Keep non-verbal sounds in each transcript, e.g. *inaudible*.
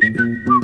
Thank you.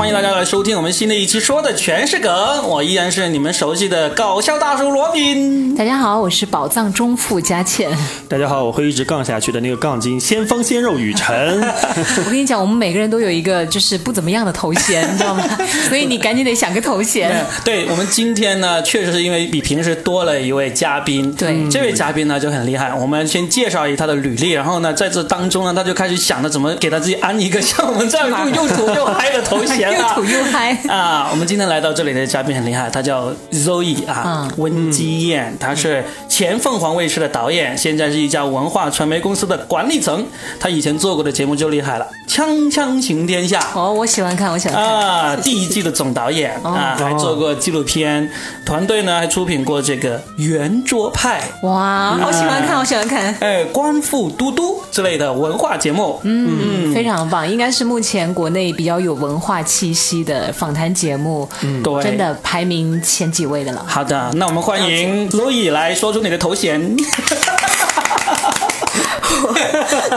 欢迎大家来收听我们新的一期，说的全是梗。我依然是你们熟悉的搞笑大叔罗宾。大家好，我是宝藏中富佳倩。大家好，我会一直杠下去的那个杠精先锋鲜肉雨辰。*laughs* 我跟你讲，我们每个人都有一个就是不怎么样的头衔，你知道吗？*laughs* 所以你赶紧得想个头衔。对我们今天呢，确实是因为比平时多了一位嘉宾。对，这位嘉宾呢就很厉害。我们先介绍一下他的履历，然后呢，在这当中呢，他就开始想着怎么给他自己安一个像我们这样又又土又嗨的头衔。又土又嗨。啊！我们今天来到这里的嘉宾很厉害，他叫 Zoe 啊，温基燕，他是前凤凰卫视的导演，现在是一家文化传媒公司的管理层。他以前做过的节目就厉害了，《锵锵行天下》哦，我喜欢看，我喜欢看。啊，第一季的总导演啊，还做过纪录片，团队呢还出品过这个《圆桌派》哇，好喜欢看，我喜欢看，哎，官复嘟嘟之类的文化节目，嗯，非常棒，应该是目前国内比较有文化气息的访谈节目，嗯，对，真的排名前几位的了。好的，那我们欢迎路易来说出你的头衔。*laughs*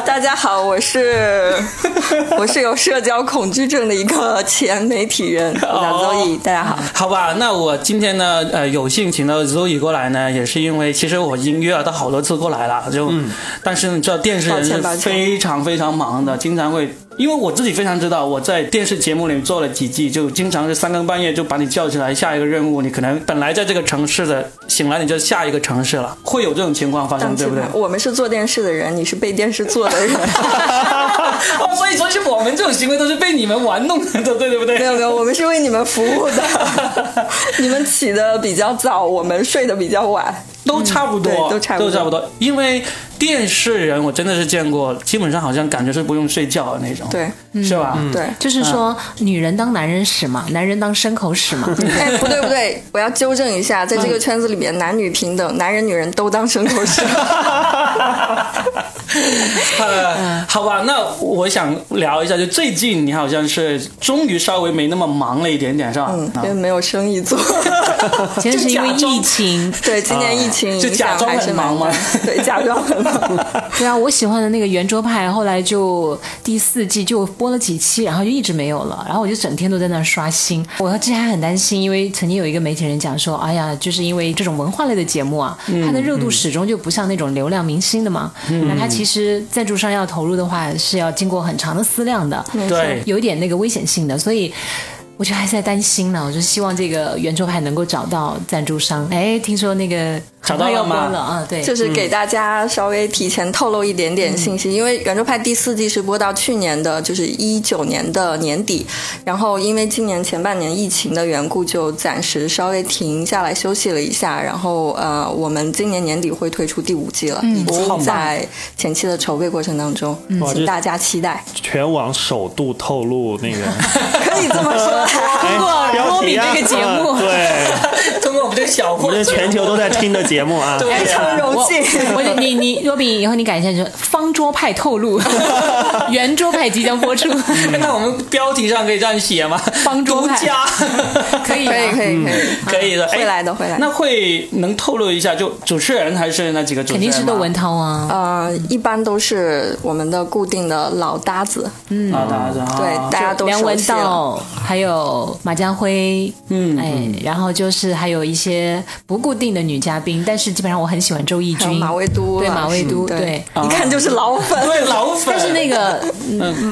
大家好，我是 *laughs* 我是有社交恐惧症的一个前媒体人，我叫 Zoe。大家好，好吧，那我今天呢，呃，有幸请到 Zoe 过来呢，也是因为其实我已经约了他好多次过来了，就，但是你知道电视人是非常非常忙的，经常会。因为我自己非常知道，我在电视节目里做了几季，就经常是三更半夜就把你叫起来，下一个任务，你可能本来在这个城市的，醒来你就下一个城市了，会有这种情况发生，对不对？我们是做电视的人，你是被电视做的人，哦，所以说是我们这种行为都是被你们玩弄的，对对不对？没有没有，我们是为你们服务的，你们起的比较早，我们睡得比较晚。都差不多，都差不多，都差不多。因为电视人，我真的是见过，基本上好像感觉是不用睡觉的那种，对，是吧？对，就是说，女人当男人使嘛，男人当牲口使嘛。*laughs* 哎，不对不对，我要纠正一下，在这个圈子里面，男女平等，男人女人都当牲口使。*laughs* *laughs* 好吧，那我想聊一下，就最近你好像是终于稍微没那么忙了一点点，是吧？嗯，因为没有生意做，*laughs* 其实是因为疫情。对，今年疫情就假装很忙吗？*laughs* 对，假装很忙。对啊，我喜欢的那个圆桌派，后来就第四季就播了几期，然后就一直没有了。然后我就整天都在那刷新。我之前还很担心，因为曾经有一个媒体人讲说，哎呀，就是因为这种文化类的节目啊，它的热度始终就不像那种流量明星的嘛。那它其实赞助商要投入的话，是要经过很长的思量的，对，有一点那个危险性的，所以。我就还在担心呢，我就希望这个圆桌派能够找到赞助商。哎，听说那个找到了吗？啊，对，就是给大家稍微提前透露一点点信息，因为圆桌派第四季是播到去年的，就是一九年的年底，然后因为今年前半年疫情的缘故，就暂时稍微停下来休息了一下。然后呃，我们今年年底会推出第五季了，已经在前期的筹备过程当中，请大家期待。全网首度透露那个，*laughs* 可以这么说。通过罗比这个节目，对，*laughs* 通过我们这个小，我们全球都在听的节目啊，非常荣幸。我你你若比以后你改一下，就方桌派透露，*laughs* 圆桌派即将播出。*laughs* 那我们标题上可以这样写吗？方桌派 *laughs* 可以可以可以可以可以的，会来的会来。那会能透露一下，就主持人还是那几个主持人？肯定是窦文涛啊。呃，一般都是我们的固定的老搭子，嗯，老搭子，对，大家都梁文道，还有。马家辉，嗯，哎，然后就是还有一些不固定的女嘉宾，但是基本上我很喜欢周轶君、马未都，对马未都，对，一看就是老粉，对老粉。但是那个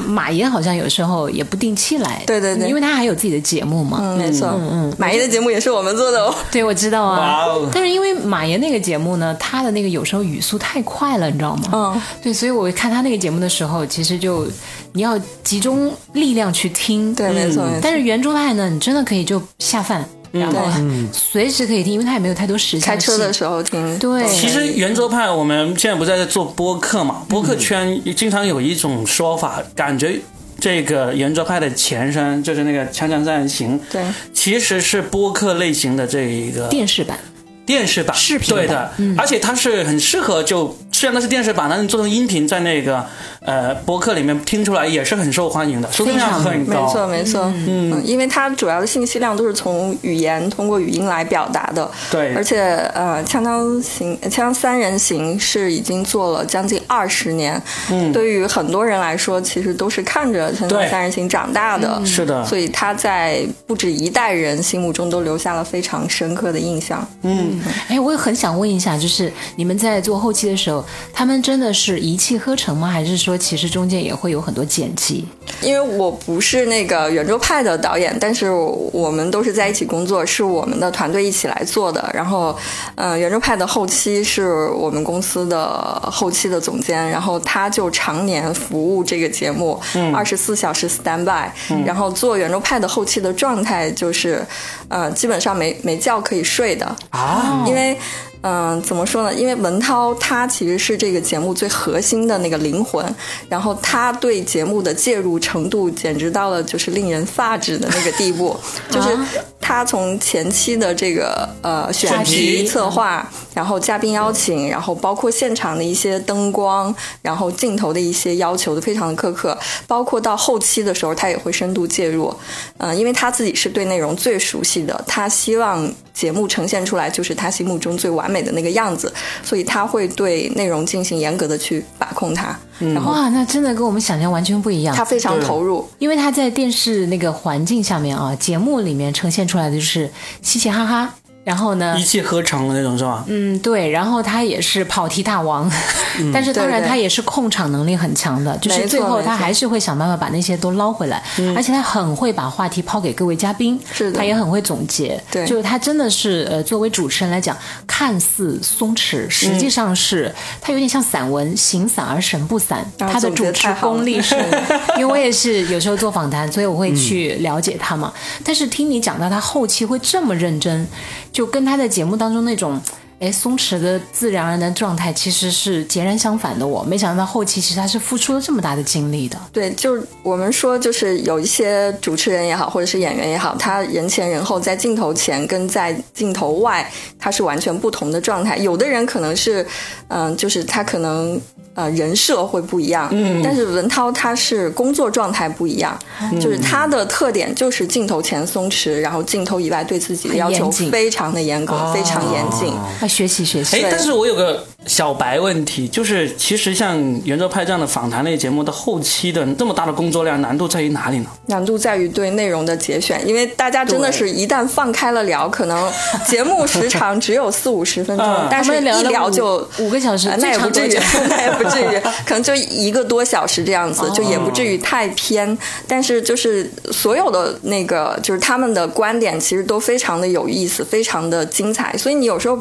马爷好像有时候也不定期来，对对对，因为他还有自己的节目嘛，嗯，没错，嗯嗯，马爷的节目也是我们做的哦，对，我知道啊，但是因为马爷那个节目呢，他的那个有时候语速太快了，你知道吗？嗯，对，所以我看他那个节目的时候，其实就你要集中力量去听，对，没错，但是圆桌派。呢你真的可以就下饭，然后随时可以听，因为它也没有太多时间。开车的时候听。对，其实圆桌派我们现在不在在做播客嘛，播客圈经常有一种说法，感觉这个圆桌派的前身就是那个《锵锵三人行》，对，其实是播客类型的这一个电视版。电视版视频对的，而且它是很适合就虽然那是电视版，但是做成音频在那个呃博客里面听出来也是很受欢迎的，收听量很高。没错没错，嗯，因为它主要的信息量都是从语言通过语音来表达的。对，而且呃，锵锵行锵锵三人行是已经做了将近二十年，嗯，对于很多人来说，其实都是看着锵锵三人行长大的，是的，所以他在不止一代人心目中都留下了非常深刻的印象。嗯，哎，我也很想问一下，就是你们在做后期的时候，他们真的是一气呵成吗？还是说其实中间也会有很多剪辑？因为我不是那个圆桌派的导演，但是我们都是在一起工作，是我们的团队一起来做的。然后，嗯，圆桌派的后期是我们公司的后期的总监，然后他就常年服务这个节目，二十四小时 stand by，然后做圆桌派的后期的状态就是，呃，基本上没没觉可以睡的啊，因为。嗯，怎么说呢？因为文涛他其实是这个节目最核心的那个灵魂，然后他对节目的介入程度简直到了就是令人发指的那个地步，*laughs* 就是他从前期的这个呃选题策划，然后嘉宾邀请，然后包括现场的一些灯光，然后镜头的一些要求都非常的苛刻，包括到后期的时候他也会深度介入，嗯，因为他自己是对内容最熟悉的，他希望节目呈现出来就是他心目中最完。美的那个样子，所以他会对内容进行严格的去把控它。然后哇，那真的跟我们想象完全不一样。他非常投入，因为他在电视那个环境下面啊，节目里面呈现出来的就是嘻嘻哈哈。然后呢？一气呵成的那种是吧？嗯，对。然后他也是跑题大王，*laughs* 但是当然他也是控场能力很强的，就是最后他还是会想办法把那些都捞回来，而且他很会把话题抛给各位嘉宾，是他也很会总结。对，就是他真的是呃，作为主持人来讲，看似松弛，实际上是他有点像散文，形散而神不散。他的主持功力是，*laughs* 因为我也是有时候做访谈，*laughs* 所以我会去了解他嘛。但是听你讲到他后期会这么认真。就跟他在节目当中那种，哎，松弛的自然而然的状态，其实是截然相反的。我没想到后期其实他是付出了这么大的精力的。对，就是我们说，就是有一些主持人也好，或者是演员也好，他人前人后，在镜头前跟在镜头外，他是完全不同的状态。有的人可能是，嗯，就是他可能。呃，人设会不一样，嗯，但是文涛他是工作状态不一样，就是他的特点就是镜头前松弛，然后镜头以外对自己的要求非常的严格，非常严谨，要学习学习。哎，但是我有个小白问题，就是其实像圆桌派这样的访谈类节目的后期的这么大的工作量，难度在于哪里呢？难度在于对内容的节选，因为大家真的是一旦放开了聊，可能 *laughs* 节目时长只有四五十分钟，但是一聊就五个小时，*laughs* 那也不至于，那也不。至于，可能就一个多小时这样子，就也不至于太偏。但是就是所有的那个，就是他们的观点，其实都非常的有意思，非常的精彩。所以你有时候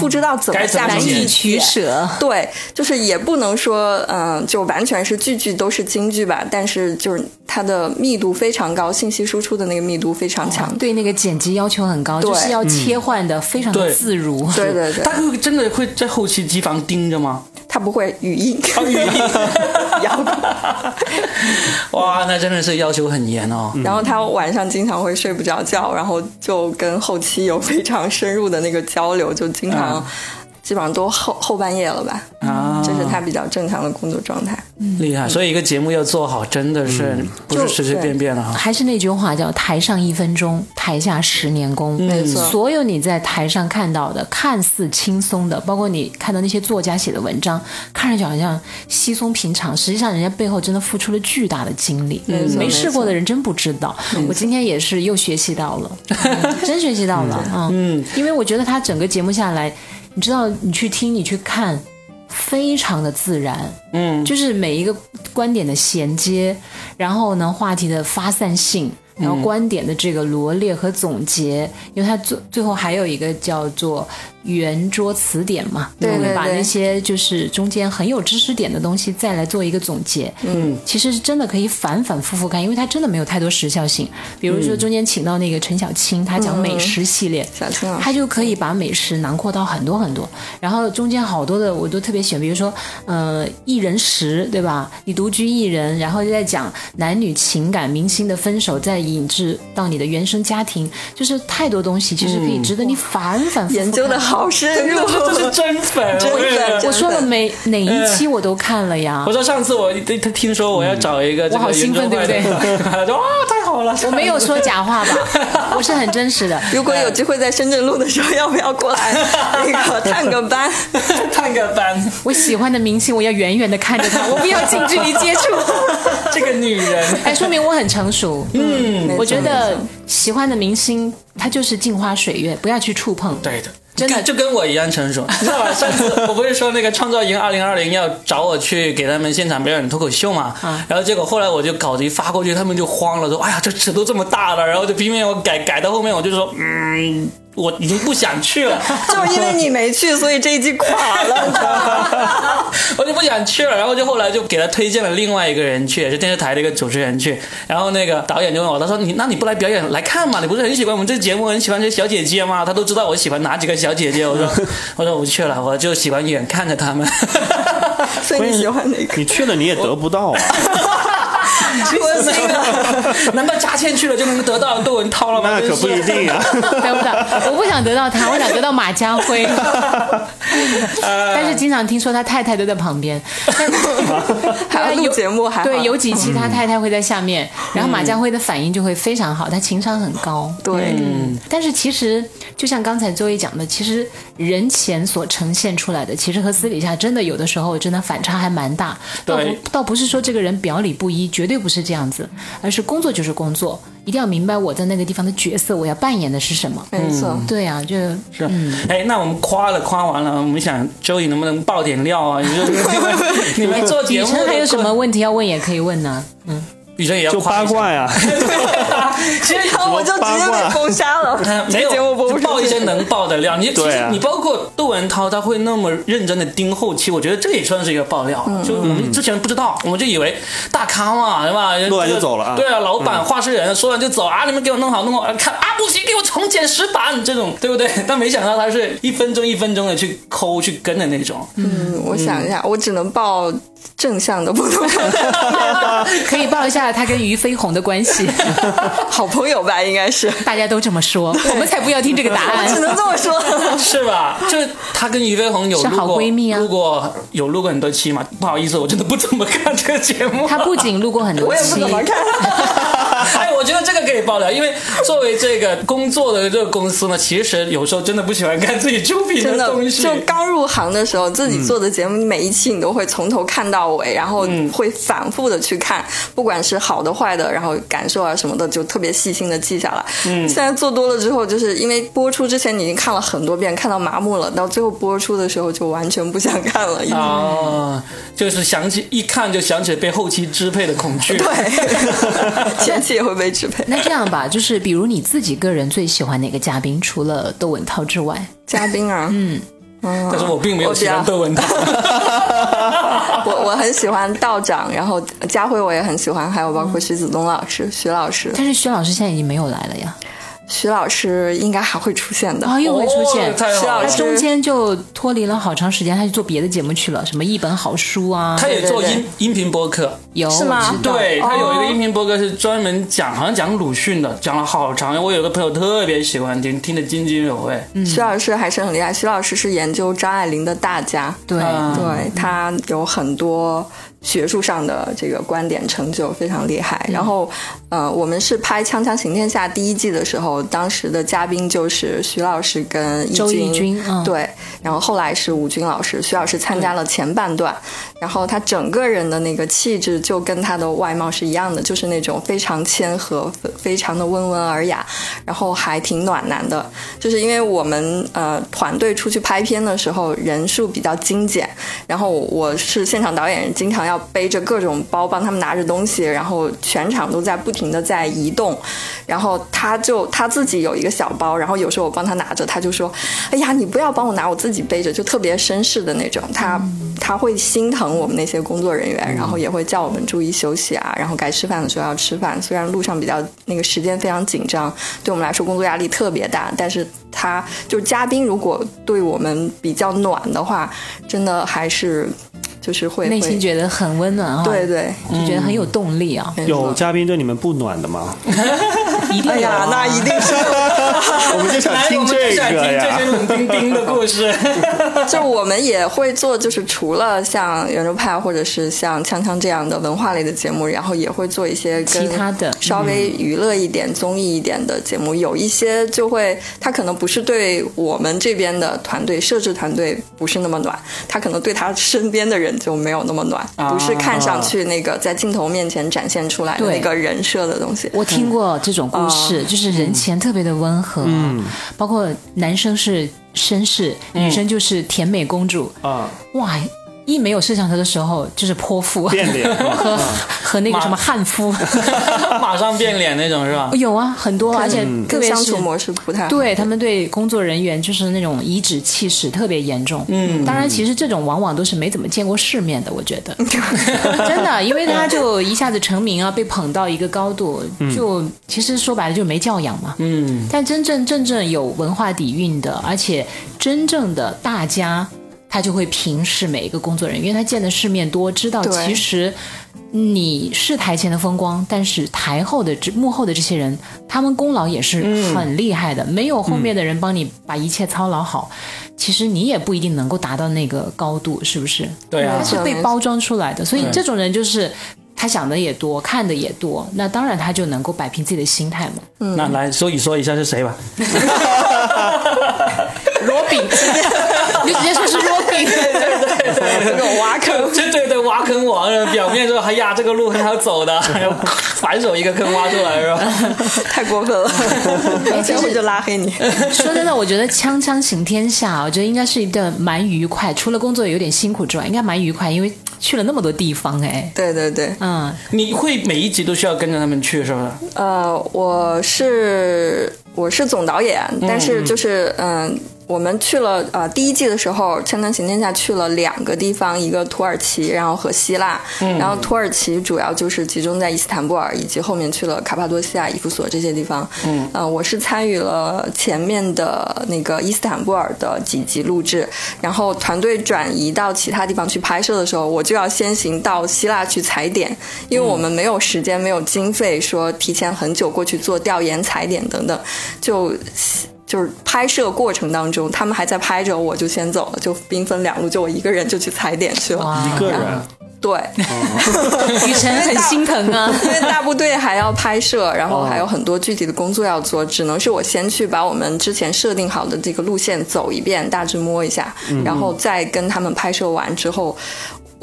不知道怎么下难以取舍。*laughs* 对，就是也不能说，嗯，就完全是句句都是京剧吧。但是就是它的密度非常高，信息输出的那个密度非常强，对那个剪辑要求很高，就是要切换的非常的自如。对对对，他会真的会在后期机房盯着吗？他不会语音，语音，*laughs* *laughs* 哇，那真的是要求很严哦。然后他晚上经常会睡不着觉，然后就跟后期有非常深入的那个交流，就经常。基本上都后后半夜了吧？啊，这是他比较正常的工作状态。厉害，所以一个节目要做好，真的是不是随随便便的哈。还是那句话，叫台上一分钟，台下十年功。没错，所有你在台上看到的看似轻松的，包括你看到那些作家写的文章，看上去好像稀松平常，实际上人家背后真的付出了巨大的精力。没试过的人真不知道。我今天也是又学习到了，真学习到了嗯，因为我觉得他整个节目下来。你知道，你去听，你去看，非常的自然，嗯，就是每一个观点的衔接，然后呢，话题的发散性。然后观点的这个罗列和总结，因为它最最后还有一个叫做圆桌词典嘛，对对把那些就是中间很有知识点的东西再来做一个总结。嗯，其实是真的可以反反复复看，因为它真的没有太多时效性。比如说中间请到那个陈小青，他讲美食系列，小青他就可以把美食囊括到很多很多。然后中间好多的我都特别喜欢，比如说呃一人食，对吧？你独居一人，然后就在讲男女情感、明星的分手，在。引致到你的原生家庭，就是太多东西，其实可以值得你反反复复研究的好好深入，这是真粉，*laughs* 真粉。我说了每哪一期我都看了呀。我说上次我他听说我要找一个，我好兴奋，对不对？*laughs* 他说哇，太好了！我没有说假话吧？*laughs* 我是很真实的。如果有机会在深圳录的时候，要不要过来那个探个班？探个班。我喜欢的明星，我要远远的看着他，我不要近距离接触。这个女人，哎，说明我很成熟。嗯，我觉得喜欢的明星，他就是镜花水月，不要去触碰。对的。真的就跟我一样成熟，*laughs* 你知道吧？上次我不是说那个创造营二零二零要找我去给他们现场表演脱口秀嘛？然后结果后来我就稿子一发过去，他们就慌了，说：“哎呀，这尺度这么大了。”然后就拼命我改改到后面，我就说：“嗯。”我已经不想去了，*laughs* 就因为你没去，所以这一季垮了。*laughs* 我就不想去了，然后就后来就给他推荐了另外一个人去，也是电视台的一个主持人去。然后那个导演就问我，他说：“你那你不来表演来看嘛？你不是很喜欢我们这节目，很喜欢这些小姐姐吗？他都知道我喜欢哪几个小姐姐。” *laughs* 我说：“我说我不去了，我就喜欢远看着他们。”所以你喜欢哪个？你去了你也得不到啊。难道佳倩去了就能得到窦文涛了吗？那可不一定啊。得不到，我不想得到他，我想得到马家辉。但是经常听说他太太都在旁边，还要录节目，还对有几期他太太会在下面，然后马家辉的反应就会非常好，他情商很高。对，但是其实就像刚才周一讲的，其实人前所呈现出来的，其实和私底下真的有的时候真的反差还蛮大。倒不倒不是说这个人表里不一，绝对不是这样子，而是工作就是工作，一定要明白我在那个地方的角色，我要扮演的是什么。没错，对啊，就是。哎，那我们夸了夸完了，我们想周颖能不能爆点料啊？你们 *laughs* 你们做节目还有什么问题要问也可以问呢？嗯。女生也要八卦呀，*laughs* *laughs* *laughs* 其实我就直接被封杀了。*laughs* 没有，爆一些能爆的料。你其实你包括窦文涛，他会那么认真的盯后期，我觉得这也算是一个爆料。就我们之前不知道，我们就以为大咖嘛，对吧？录完就走了。对啊，老板话事人说完就走啊，你们给我弄好弄好，看啊不行，给我重剪十版这种，对不对？*laughs* 但没想到他是一分钟一分钟的去抠去跟的那种。嗯，我想一下，我只能爆。正向的不同，*laughs* 可以报一下他跟俞飞鸿的关系，*laughs* 好朋友吧？应该是，大家都这么说，我们才不要听这个答案，只能这么说，*laughs* 是吧？就他跟俞飞鸿有好闺蜜啊，录过有录过很多期嘛？不好意思，我真的不怎么看这个节目。他不仅录过很多期，我也不怎么看。哎，我觉得这个可以爆料，因为作为这个工作的这个公司呢，其实有时候真的不喜欢看自己出品的东西。就刚入行的时候，自己做的节目，每一期你都会从头看到尾，然后会反复的去看，不管是好的坏的，然后感受啊什么的，就特别细心的记下来。嗯，现在做多了之后，就是因为播出之前你已经看了很多遍，看到麻木了，到最后播出的时候就完全不想看了。啊，就是想起一看就想起被后期支配的恐惧。对，*laughs* 前期也会被支配。那这样吧，就是比如你自己个人最喜欢哪个嘉宾？除了窦文涛之外，嘉宾啊，嗯，但是我并没有喜欢窦文涛。*laughs* 我我很喜欢道长，然后家辉我也很喜欢，还有包括徐子东老师、徐老师。但是徐老师现在已经没有来了呀。徐老师应该还会出现的，啊，又会出现。徐老师中间就脱离了好长时间，他去做别的节目去了，什么一本好书啊。他也做音音频播客，有是吗？对他有一个音频播客是专门讲，好像讲鲁迅的，讲了好长。我有个朋友特别喜欢听，听得津津有味。徐老师还是很厉害。徐老师是研究张爱玲的大家，对对，他有很多。学术上的这个观点成就非常厉害。然后，呃，我们是拍《锵锵行天下》第一季的时候，当时的嘉宾就是徐老师跟周轶君，对。然后后来是吴军老师，徐老师参加了前半段，然后他整个人的那个气质就跟他的外貌是一样的，就是那种非常谦和、非常的温文尔雅，然后还挺暖男的。就是因为我们呃团队出去拍片的时候人数比较精简，然后我是现场导演，经常。要背着各种包，帮他们拿着东西，然后全场都在不停的在移动，然后他就他自己有一个小包，然后有时候我帮他拿着，他就说：“哎呀，你不要帮我拿，我自己背着。”就特别绅士的那种，他他会心疼我们那些工作人员，然后也会叫我们注意休息啊，然后该吃饭的时候要吃饭。虽然路上比较那个时间非常紧张，对我们来说工作压力特别大，但是他就是嘉宾，如果对我们比较暖的话，真的还是。就是会内心觉得很温暖啊，对对，就觉得很有动力啊。有嘉宾对你们不暖的吗？*laughs* 一定有、啊哎呀，那一定是，*laughs* 我们就想听这个这些呀。冷冰冰的故事。*laughs* 就我们也会做，就是除了像圆桌派或者是像锵锵这样的文化类的节目，然后也会做一些跟其他的稍微娱乐一点、综艺一点的节目。有一些就会，他可能不是对我们这边的团队设置团队不是那么暖，他可能对他身边的人就没有那么暖，啊不是看上去那个在镜头面前展现出来的对那个人设的东西。我听过这种故事，就是人前特别的温和，嗯，包括男生是绅士，女生就是甜美公主，啊，哇！一没有摄像头的时候，就是泼妇。变脸。*laughs* 和和那个什么悍夫，*laughs* 马上变脸那种是吧？有啊，很多，而且特别是相处模式不太好。对他们对工作人员就是那种颐指气使特别严重。嗯，当然，其实这种往往都是没怎么见过世面的，我觉得。*laughs* 真的，因为他就一下子成名啊，被捧到一个高度，就其实说白了就没教养嘛。嗯，但真正真正有文化底蕴的，而且真正的大家，他就会平视每一个工作人员，因为他见的世面多，知道其实你是台前的风光，但是台后的这幕后的这些人，他们功劳也是很厉害的。没有后面的人帮你把一切操劳好，其实你也不一定能够达到那个高度，是不是？对啊他是被包装出来的，所以这种人就是。他想的也多，看的也多，那当然他就能够摆平自己的心态嘛。那来说一说一下是谁吧。*laughs* 罗宾，*laughs* 你就直接说是罗宾。这种挖坑。对对对，挖坑王，表面说哎呀这个路很好走的，然后反手一个坑挖出来是吧？*laughs* 太过分了，这会就拉黑你。*laughs* 说真的，我觉得《锵锵行天下》，我觉得应该是一段蛮愉快，除了工作有点辛苦之外，应该蛮愉快，因为去了那么多地方，哎，对对对，嗯，你会每一集都需要跟着他们去是不是？呃，我是我是总导演，但是就是嗯。我们去了呃第一季的时候，《锵锵行天下》去了两个地方，一个土耳其，然后和希腊。嗯然后土耳其主要就是集中在伊斯坦布尔，以及后面去了卡帕多西亚、伊夫索这些地方。嗯，呃，我是参与了前面的那个伊斯坦布尔的几集录制，然后团队转移到其他地方去拍摄的时候，我就要先行到希腊去踩点，因为我们没有时间、没有经费说提前很久过去做调研、踩点等等，就。就是拍摄过程当中，他们还在拍着，我就先走了，就兵分两路，就我一个人就去踩点去了。一个人对，*laughs* 雨辰很心疼啊。因为大部队还要拍摄，然后还有很多具体的工作要做，只能是我先去把我们之前设定好的这个路线走一遍，大致摸一下，然后再跟他们拍摄完之后。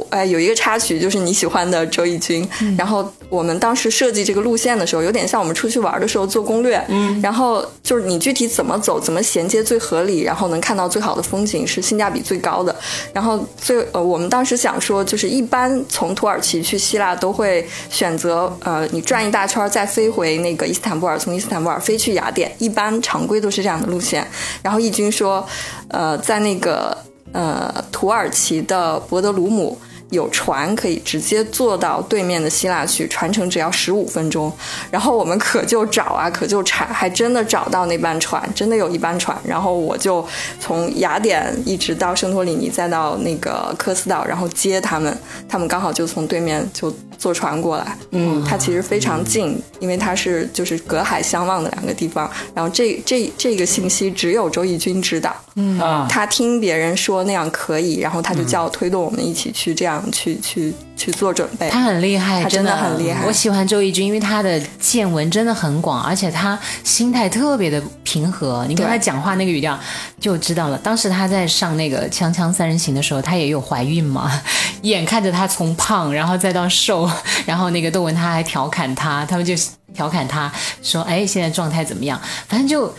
哎，有一个插曲就是你喜欢的周轶君，然后我们当时设计这个路线的时候，有点像我们出去玩的时候做攻略，嗯，然后就是你具体怎么走，怎么衔接最合理，然后能看到最好的风景，是性价比最高的。然后最呃，我们当时想说，就是一般从土耳其去希腊都会选择呃，你转一大圈再飞回那个伊斯坦布尔，从伊斯坦布尔飞去雅典，一般常规都是这样的路线。然后轶君说，呃，在那个呃土耳其的博德鲁姆。有船可以直接坐到对面的希腊去，船程只要十五分钟。然后我们可就找啊，可就查，还真的找到那班船，真的有一班船。然后我就从雅典一直到圣托里尼，再到那个科斯岛，然后接他们。他们刚好就从对面就坐船过来。嗯，它其实非常近，因为它是就是隔海相望的两个地方。然后这这这个信息只有周轶君知道。嗯啊，他听别人说那样可以，然后他就叫推动我们一起去这样去去去做准备。他很厉害，他真的的很厉害我喜欢周轶君，因为他的见闻真的很广，而且他心态特别的平和。你跟他讲话那个语调就知道了。当时他在上那个《锵锵三人行》的时候，他也有怀孕嘛，*laughs* 眼看着他从胖然后再到瘦，*laughs* 然后那个窦文他还调侃他，他们就调侃他说：“哎，现在状态怎么样？”反正就。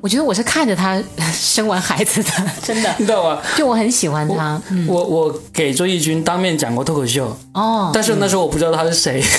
我觉得我是看着他 *laughs* 生完孩子的，真的，你知道吗？就我很喜欢他。嗯，我我给周轶君当面讲过脱口秀，哦，但是那时候我不知道他是谁。*laughs*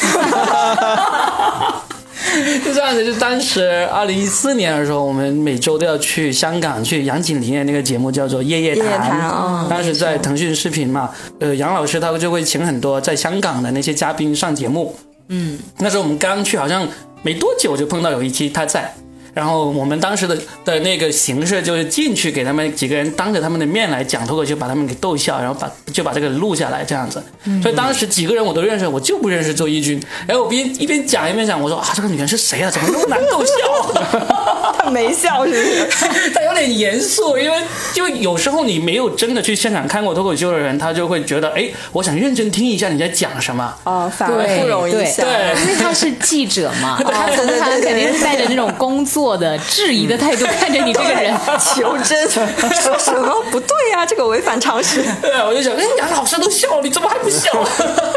就这样子，就当时二零一四年的时候，我们每周都要去香港去杨锦麟的那个节目叫做《夜夜谈》当时在腾讯视频嘛，呃，杨老师他就会请很多在香港的那些嘉宾上节目。嗯，那时候我们刚去，好像没多久就碰到有一期他在。然后我们当时的的那个形式就是进去给他们几个人当着他们的面来讲脱口秀，把他们给逗笑，然后把就把这个录下来这样子。所以当时几个人我都认识，我就不认识周一军。然后我边一边讲一边讲，我说啊，这个女人是谁啊？怎么那么难逗笑？*laughs* 她没笑是不是？*laughs* 他有点严肃，因为就有时候你没有真的去现场看过脱口秀的人，他就会觉得，哎，我想认真听一下你在讲什么。哦，反而不容易笑，因为他是记者嘛，*laughs* 他从他肯定是带着那种工作的质疑的态度看着你这个人求真，说什么不对呀？这个违反常识。对啊，我就想，哎，杨老师都笑，你怎么还不笑？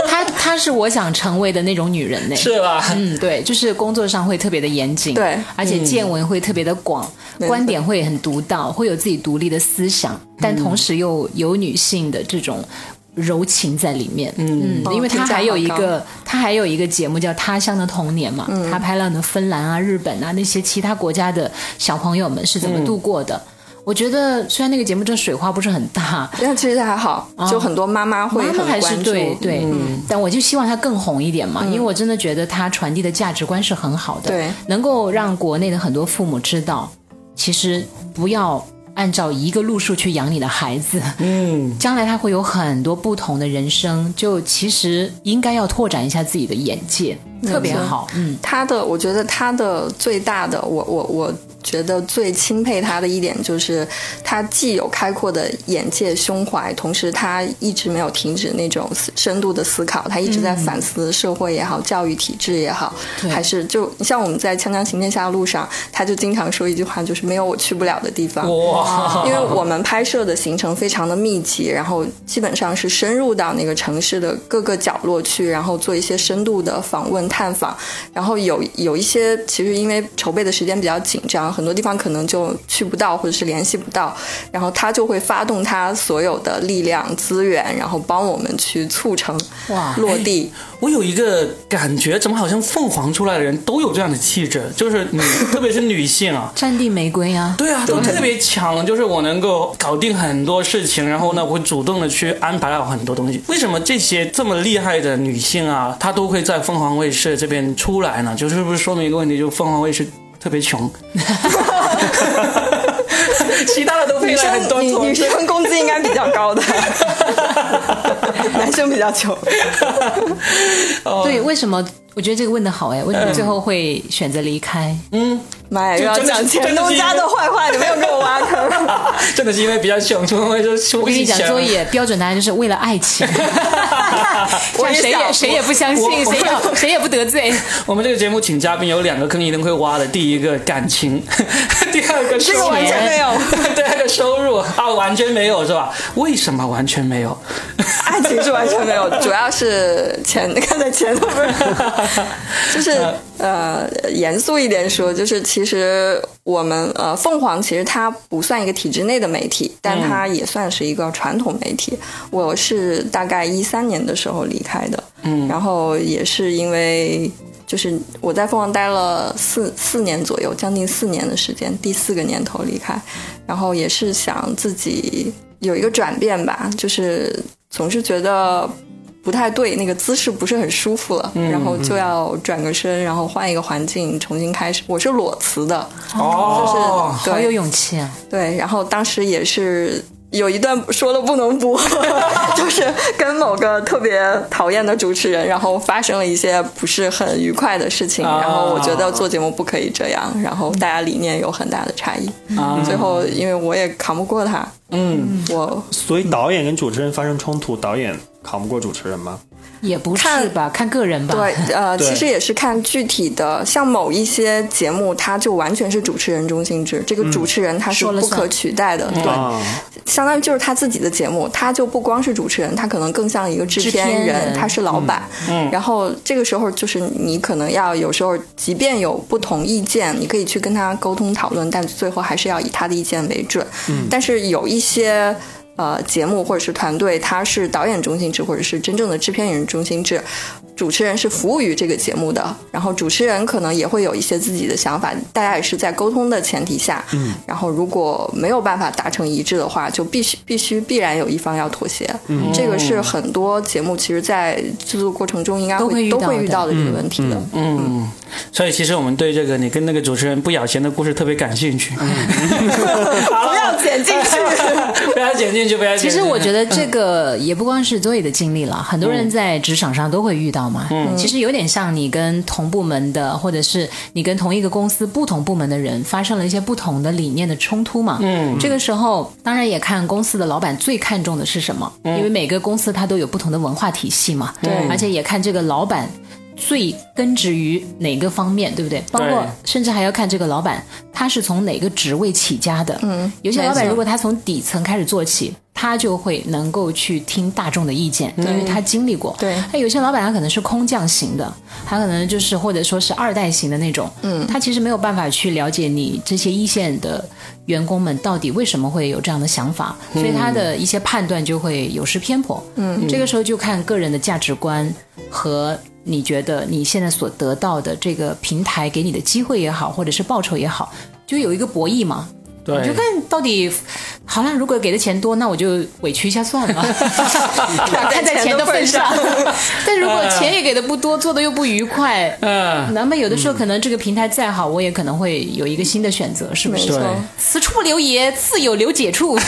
她她是我想成为的那种女人呢，是吧？嗯，对，就是工作上会特别的严谨，对，而且见闻会特别的广，观点会很独到，会有自己独立的思想，但同时又有女性的这种。柔情在里面，嗯，因为他还有一个，他还有一个节目叫《他乡的童年》嘛，他拍了那芬兰啊、日本啊那些其他国家的小朋友们是怎么度过的。我觉得虽然那个节目这水花不是很大，*laughs* 但其实还好，就很多妈妈会还是对对，嗯，但我就希望他更红一点嘛，因为我真的觉得他传递的价值观是很好的，对，能够让国内的很多父母知道，其实不要。按照一个路数去养你的孩子，嗯，*laughs* 将来他会有很多不同的人生，就其实应该要拓展一下自己的眼界，特别好。嗯，他的，我觉得他的最大的，我我我。觉得最钦佩他的一点就是，他既有开阔的眼界、胸怀，同时他一直没有停止那种深度的思考。他一直在反思社会也好、教育体制也好，还是就像我们在《锵锵行天下》的路上，他就经常说一句话，就是没有我去不了的地方。哇！因为我们拍摄的行程非常的密集，然后基本上是深入到那个城市的各个角落去，然后做一些深度的访问探访。然后有有一些其实因为筹备的时间比较紧张。很多地方可能就去不到，或者是联系不到，然后他就会发动他所有的力量资源，然后帮我们去促成哇落地。我有一个感觉，怎么好像凤凰出来的人都有这样的气质，就是女，*laughs* 特别是女性啊，战地玫瑰啊，对啊，都特别强，就是我能够搞定很多事情，然后呢，我会主动的去安排好很多东西。为什么这些这么厉害的女性啊，她都会在凤凰卫视这边出来呢？就是不是说明一个问题，就凤凰卫视。特别穷，其他的都配了很多。女女生工资应该比较高的，*laughs* 男生比较穷。对，为什么？我觉得这个问的好哎，为什么最后会选择离开？嗯。妈呀！又要讲钱东家的坏话，你没有给我挖坑。*laughs* 真的是因为比较穷，所以说我跟你讲，所以标准答案就是为了爱情。*laughs* *laughs* 我谁也谁也不相信，谁也谁也不得罪。*laughs* 我们这个节目请嘉宾有两个坑一定会挖的，第一个感情，*laughs* 第二个这个完全没有，第二个收入啊完全没有是吧？为什么完全没有？爱情是完全没有，主要是钱，看在钱不是，就是呃，严肃一点说，就是其实我们呃，凤凰其实它不算一个体制内的媒体，但它也算是一个传统媒体。我是大概一三年的时候离开的，嗯，然后也是因为就是我在凤凰待了四四年左右，将近四年的时间，第四个年头离开，然后也是想自己有一个转变吧，就是总是觉得。不太对，那个姿势不是很舒服了，然后就要转个身，然后换一个环境，重新开始。我是裸辞的，哦，好有勇气啊！对，然后当时也是有一段说了不能播，*laughs* 就是跟某个特别讨厌的主持人，然后发生了一些不是很愉快的事情，然后我觉得做节目不可以这样，然后大家理念有很大的差异，最后因为我也扛不过他，嗯，我所以导演跟主持人发生冲突，导演。扛不过主持人吗？也不是吧，看个人吧。对，呃，其实也是看具体的。像某一些节目，它就完全是主持人中心制，这个主持人他是不可取代的。对，相当于就是他自己的节目，他就不光是主持人，他可能更像一个制片人，他是老板。嗯。然后这个时候，就是你可能要有时候，即便有不同意见，你可以去跟他沟通讨论，但最后还是要以他的意见为准。嗯。但是有一些。呃节目或者是团队，它是导演中心制，或者是真正的制片人中心制，主持人是服务于这个节目的，然后主持人可能也会有一些自己的想法，大家也是在沟通的前提下，嗯，然后如果没有办法达成一致的话，就必须必须必然有一方要妥协，嗯，这个是很多节目其实在制作过程中应该都会都会遇到的这个问题的，嗯，所以其实我们对这个你跟那个主持人不咬钱的故事特别感兴趣，*laughs* *laughs* 不要剪进去，不要剪进去，不要。其实我觉得这个也不光是周 o 的经历了，很多人在职场上都会遇到嘛。嗯，其实有点像你跟同部门的，或者是你跟同一个公司不同部门的人发生了一些不同的理念的冲突嘛。嗯，这个时候当然也看公司的老板最看重的是什么，因为每个公司它都有不同的文化体系嘛。对，而且也看这个老板。最根植于哪个方面，对不对？包括甚至还要看这个老板他是从哪个职位起家的。嗯，有些老板如果他从底层开始做起，他就会能够去听大众的意见，因为他经历过。对，那有些老板他可能是空降型的，他可能就是或者说是二代型的那种。嗯，他其实没有办法去了解你这些一线的员工们到底为什么会有这样的想法，所以他的一些判断就会有失偏颇。嗯，这个时候就看个人的价值观和。你觉得你现在所得到的这个平台给你的机会也好，或者是报酬也好，就有一个博弈嘛？对，就看到底。好了，如果给的钱多，那我就委屈一下算了，*laughs* *laughs* 看在钱的份上。但如果钱也给的不多，做的又不愉快，嗯，那么有的时候可能这个平台再好，我也可能会有一个新的选择，是不是？此处不留爷，自有留姐处。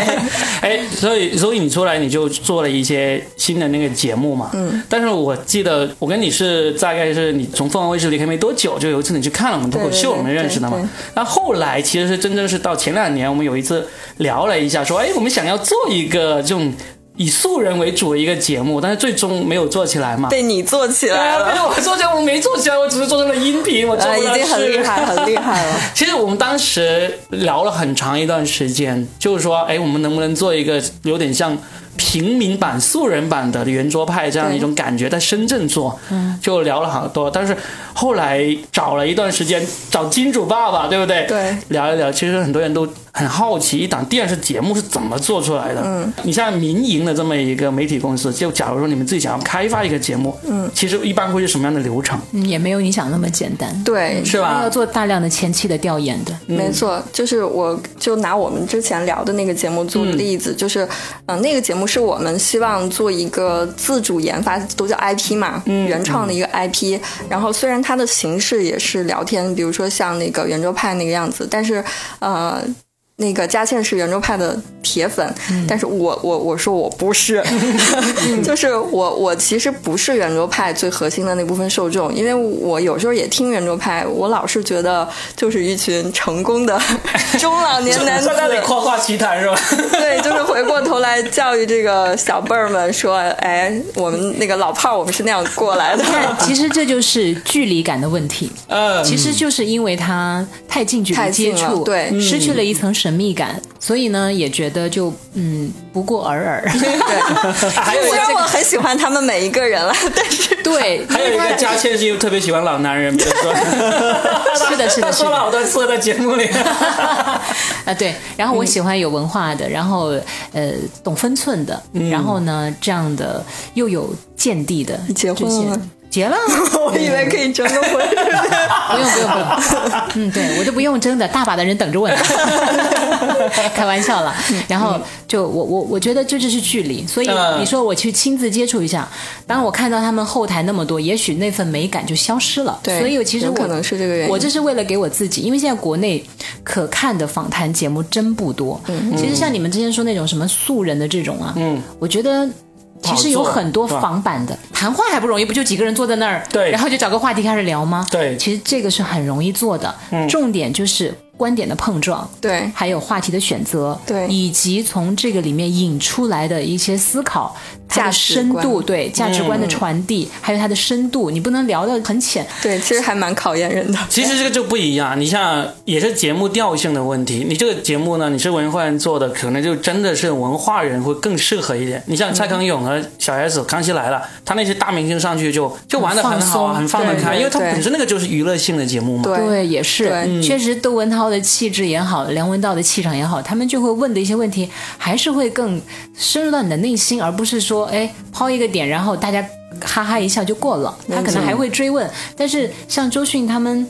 *laughs* 哎，所以所以你出来你就做了一些新的那个节目嘛，嗯。但是我记得我跟你是大概是你从凤凰卫视离开没多久，就有一次你去看了我们脱口秀，我们认识的嘛。那后来其实是真正是到前两年，我们有一次。聊了一下，说：“哎，我们想要做一个这种以素人为主的一个节目，但是最终没有做起来嘛。”被你做起来了，被我做起来，我没做起来，我只是做成了音频，我做已经很厉害，很厉害了。*laughs* 其实我们当时聊了很长一段时间，就是说，哎，我们能不能做一个有点像。平民版、素人版的圆桌派这样一种感觉，在深圳做，就聊了好多。但是后来找了一段时间，找金主爸爸，对不对？对，聊一聊。其实很多人都很好奇，一档电视节目是怎么做出来的。嗯，你像民营的这么一个媒体公司，就假如说你们自己想要开发一个节目，嗯，其实一般会是什么样的流程？嗯，也没有你想那么简单。对，是吧？要做大量的前期的调研的。没错，就是我就拿我们之前聊的那个节目做例子，就是嗯，那个节目。是我们希望做一个自主研发，都叫 IP 嘛，原创的一个 IP。然后虽然它的形式也是聊天，比如说像那个圆桌派那个样子，但是呃。那个佳倩是圆桌派的铁粉，但是我我我说我不是，*laughs* 就是我我其实不是圆桌派最核心的那部分受众，因为我有时候也听圆桌派，我老是觉得就是一群成功的中老年男子在那里夸夸其谈是吧？*laughs* 对，就是回过头来教育这个小辈儿们说，哎，我们那个老炮儿，我们是那样过来的。其实这就是距离感的问题，嗯，其实就是因为他太近距离接触，对，失去了一层神。神秘感，所以呢，也觉得就嗯，不过尔尔。*laughs* 对，还有虽然我很喜欢他们每一个人了，*laughs* 但是对，还有一个佳倩是又特别喜欢老男人，比如说，*laughs* 是的，是的，说了好多次在节目里。啊，对，然后我喜欢有文化的，然后呃，懂分寸的，然后呢，这样的又有见地的，结婚了。结了，*laughs* 我以为可以征个婚，不用不用不用，*laughs* 嗯，对我都不用征的，大把的人等着我呢，*laughs* 开玩笑了。然后就我我我觉得这就是距离，所以你说我去亲自接触一下，当我看到他们后台那么多，也许那份美感就消失了。对，所以其实我可能是这个原因，我这是为了给我自己，因为现在国内可看的访谈节目真不多。嗯，其实像你们之前说那种什么素人的这种啊，嗯，我觉得。其实有很多仿版的谈话还不容易，不就几个人坐在那儿，对，然后就找个话题开始聊吗？对，其实这个是很容易做的，重点就是。观点的碰撞，对，还有话题的选择，对，以及从这个里面引出来的一些思考，价值深度，对，价值观的传递，还有它的深度，你不能聊得很浅，对，其实还蛮考验人的。*laughs* 其实这个就不一样，你像也是节目调性的问题，你这个节目呢，你是文化人做的，可能就真的是文化人会更适合一点。你像蔡康永和小 S、康熙来了，他那些大明星上去就就玩的很好，很放得开，因为他本身那个就是娱乐性的节目嘛。对，也是，确实窦文涛。道的气质也好，梁文道的气场也好，他们就会问的一些问题，还是会更深入到你的内心，而不是说，哎，抛一个点，然后大家哈哈一笑就过了。他可能还会追问。但是像周迅他们，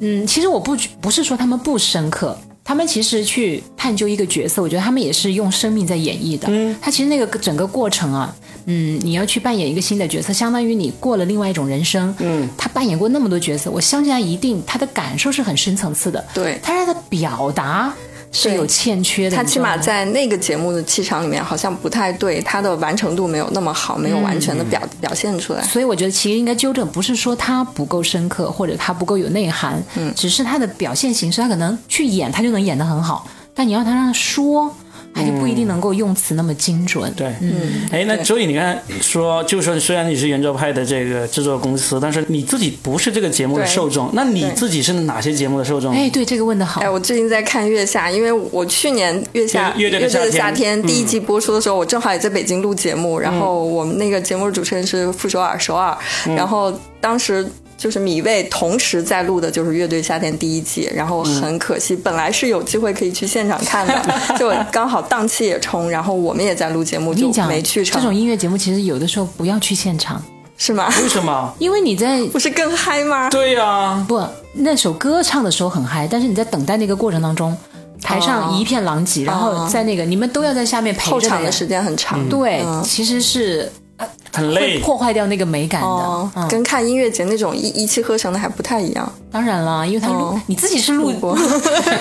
嗯，其实我不不是说他们不深刻。他们其实去探究一个角色，我觉得他们也是用生命在演绎的。嗯，他其实那个整个过程啊，嗯，你要去扮演一个新的角色，相当于你过了另外一种人生。嗯，他扮演过那么多角色，我相信他一定他的感受是很深层次的。对，他让他表达。是有欠缺的，他起码在那个节目的气场里面好像不太对，他的完成度没有那么好，没有完全的表表现出来。所以我觉得其实应该纠正，不是说他不够深刻，或者他不够有内涵，嗯，只是他的表现形式，他可能去演他就能演得很好，但你要他让他说。他就不一定能够用词那么精准。对，嗯，哎，那所以你看说，就说虽然你是圆桌派的这个制作公司，但是你自己不是这个节目的受众，那你自己是哪些节目的受众？哎，对，这个问的好。哎，我最近在看《月下》，因为我去年《月下》《乐队的夏天》第一季播出的时候，我正好也在北京录节目，然后我们那个节目主持人是傅首尔，首尔，然后当时。就是米未同时在录的，就是《乐队夏天》第一季，然后很可惜，本来是有机会可以去现场看的，*laughs* 就刚好档期也冲，然后我们也在录节目，就没去成。这种音乐节目其实有的时候不要去现场，是吗？为什么？*laughs* 因为你在 *laughs* 不是更嗨吗？对呀，不，那首歌唱的时候很嗨，但是你在等待那个过程当中，台上一片狼藉，然后在那个你们都要在下面陪着，后场的时间很长。对，其实是。很累，破坏掉那个美感的，跟看音乐节那种一一气呵成的还不太一样。当然了，因为他录，你自己是录播，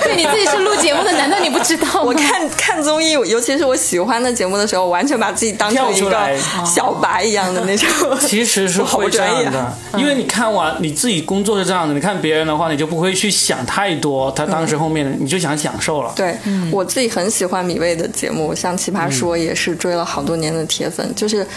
对你自己是录节目的，难道你不知道吗？*laughs* 我看看综艺，尤其是我喜欢的节目的时候，完全把自己当成一个小白一样的那种。其实是会这样的，*laughs* 因为你看完你自己工作是这样的，你看别人的话，你就不会去想太多。他当时后面你就想享受了。对，我自己很喜欢米未的节目，像《奇葩说》也是追了好多年的铁粉。就是，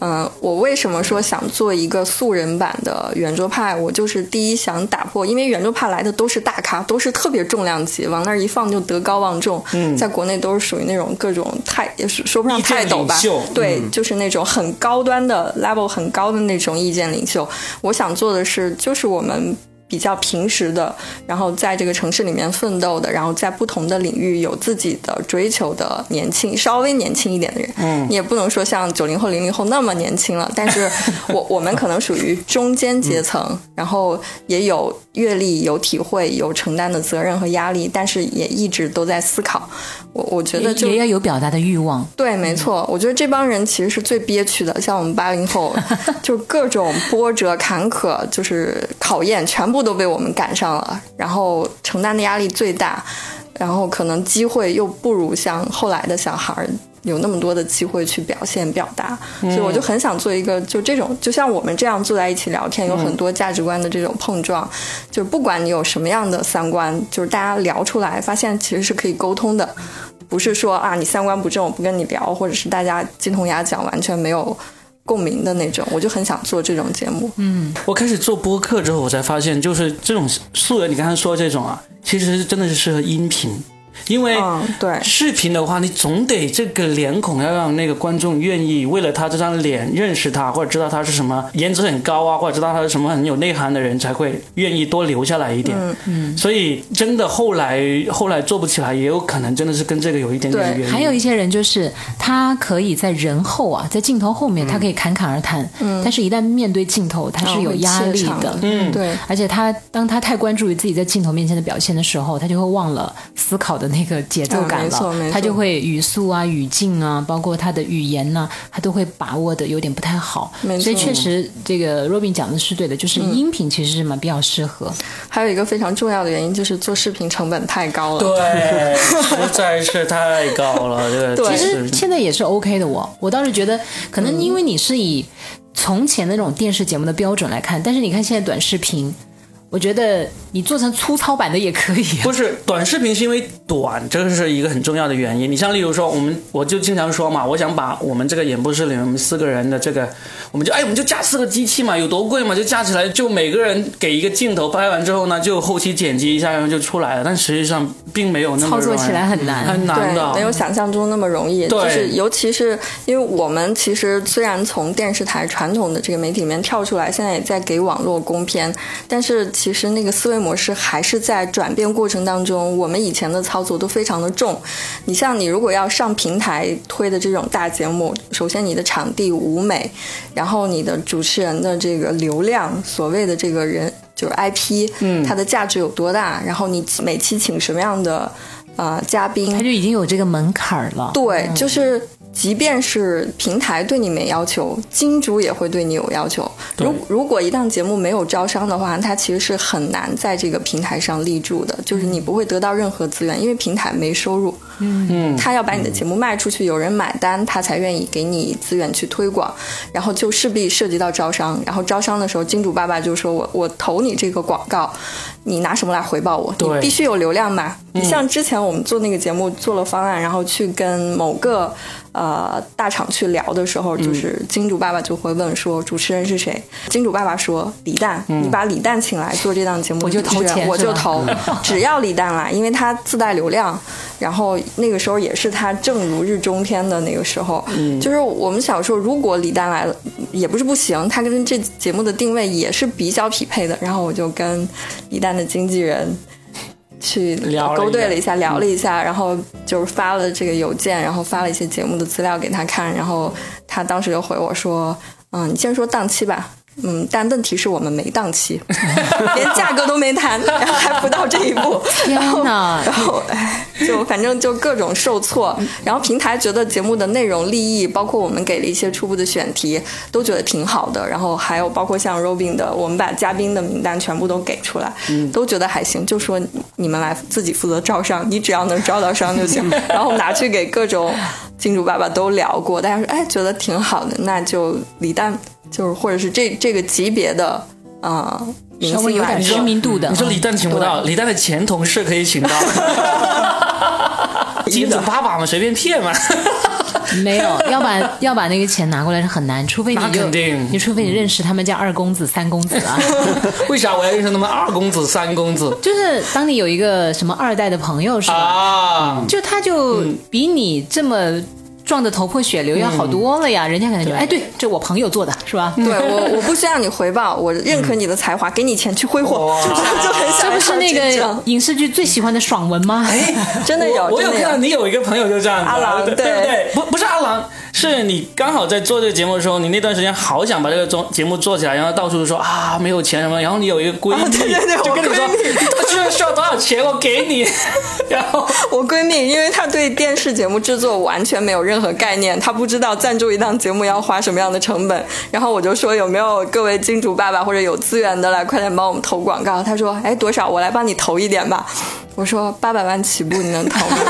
嗯，我为什么说想做一个素人版的圆桌派？我就是第一想打破。因为圆桌派来的都是大咖，都是特别重量级，往那儿一放就德高望重。嗯，在国内都是属于那种各种太也是说不上泰斗吧，对，就是那种很高端的 level 很高的那种意见领袖。我想做的是，就是我们。比较平时的，然后在这个城市里面奋斗的，然后在不同的领域有自己的追求的年轻，稍微年轻一点的人，嗯，你也不能说像九零后、零零后那么年轻了，但是 *laughs* 我我们可能属于中间阶层，然后也有阅历、有体会、有承担的责任和压力，但是也一直都在思考。我我觉得就也要有表达的欲望。对，没错，我觉得这帮人其实是最憋屈的，像我们八零后，*laughs* 就各种波折、坎坷，就是考验，全部。都被我们赶上了，然后承担的压力最大，然后可能机会又不如像后来的小孩有那么多的机会去表现表达，所以我就很想做一个就这种，就像我们这样坐在一起聊天，有很多价值观的这种碰撞，就是不管你有什么样的三观，就是大家聊出来，发现其实是可以沟通的，不是说啊你三观不正我不跟你聊，或者是大家鸡同鸭讲，完全没有。共鸣的那种，我就很想做这种节目。嗯，我开始做播客之后，我才发现，就是这种素人，你刚才说这种啊，其实真的是适合音频。因为对视频的话，你总得这个脸孔要让那个观众愿意为了他这张脸认识他，或者知道他是什么颜值很高啊，或者知道他是什么很有内涵的人，才会愿意多留下来一点。嗯嗯。所以真的后来后来做不起来，也有可能真的是跟这个有一点点原因。还有一些人就是他可以在人后啊，在镜头后面他可以侃侃而谈，嗯，但是一旦面对镜头，他是有压力的。嗯，对。而且他当他太关注于自己在镜头面前的表现的时候，他就会忘了思考的。那个节奏感了，他就会语速啊、语境啊，包括他的语言呢，他都会把握的有点不太好。所以确实，这个 Robin 讲的是对的，就是音频其实是蛮比较适合。还有一个非常重要的原因就是做视频成本太高了，对，实在是太高了。这个其实现在也是 OK 的，我我倒是觉得，可能因为你是以从前的那种电视节目的标准来看，但是你看现在短视频。我觉得你做成粗糙版的也可以。*laughs* 不是短视频是因为短，这个是一个很重要的原因。你像例如说，我们我就经常说嘛，我想把我们这个演播室里面我们四个人的这个，我们就哎，我们就架四个机器嘛，有多贵嘛，就架起来，就每个人给一个镜头，拍完之后呢，就后期剪辑一下，然后就出来了。但实际上并没有那么操作起来很难，很难的，没有想象中那么容易。就是尤其是因为我们其实虽然从电视台传统的这个媒体里面跳出来，现在也在给网络供片，但是。其实那个思维模式还是在转变过程当中。我们以前的操作都非常的重。你像你如果要上平台推的这种大节目，首先你的场地舞美，然后你的主持人的这个流量，所谓的这个人就是 IP，嗯，它的价值有多大？然后你每期请什么样的呃嘉宾，它就已经有这个门槛了。对，就是。即便是平台对你没要求，金主也会对你有要求。如如果一档节目没有招商的话，它其实是很难在这个平台上立住的，就是你不会得到任何资源，因为平台没收入。嗯嗯，他要把你的节目卖出去，有人买单，他才愿意给你资源去推广，然后就势必涉及到招商。然后招商的时候，金主爸爸就说我我投你这个广告，你拿什么来回报我？你必须有流量嘛。你像之前我们做那个节目做了方案，然后去跟某个。呃，大厂去聊的时候，就是金主爸爸就会问说主持人是谁？金主爸爸说李诞，你把李诞请来做这档节目，我就投钱，我就投，*laughs* 只要李诞来，因为他自带流量。然后那个时候也是他正如日中天的那个时候，就是我们想说，如果李诞来了，也不是不行，他跟这节目的定位也是比较匹配的。然后我就跟李诞的经纪人。去勾兑了一下，聊了一下，然后就是发了这个邮件，然后发了一些节目的资料给他看，然后他当时就回我说：“嗯，你先说档期吧。”嗯，但问题是我们没档期，*laughs* 连价格都没谈，然 *laughs* 后还不到这一步。天哪！然后哎，就反正就各种受挫。然后平台觉得节目的内容、利益，包括我们给了一些初步的选题，都觉得挺好的。然后还有包括像 Robin 的，我们把嘉宾的名单全部都给出来，都觉得还行。就说你们来自己负责招商，你只要能招到商就行。*laughs* 然后拿去给各种金主爸爸都聊过，大家说哎，觉得挺好的，那就李诞。就是，或者是这这个级别的啊，稍微有点知名度的。你说李诞请不到，李诞的前同事可以请到。*laughs* 金主爸爸嘛，随便骗嘛。没有，要把要把那个钱拿过来是很难，除非你肯定，你除非你认识他们家二公子、三公子啊。*laughs* 为啥我要认识他们二公子、三公子？就是当你有一个什么二代的朋友是吧？啊，就他就比你这么。撞得头破血流要好多了呀，人家可能就哎，对，这我朋友做的是吧？对我，我不需要你回报，我认可你的才华，给你钱去挥霍，*laughs* 就很这不是那个影视剧最喜欢的爽文吗？哎，真的有，我有看到你有一个朋友就这样，阿郎，对对对？不不是阿郎。是你刚好在做这个节目的时候，你那段时间好想把这个做节目做起来，然后到处都说啊没有钱什么，然后你有一个闺蜜 *laughs* 就跟你说，这需要多少钱我给你。*laughs* 然后 *laughs* 我闺蜜因为她对电视节目制作完全没有任何概念，她不知道赞助一档节目要花什么样的成本，然后我就说有没有各位金主爸爸或者有资源的来快点帮我们投广告。她说哎多少我来帮你投一点吧。我说八百万起步你能投吗？*laughs*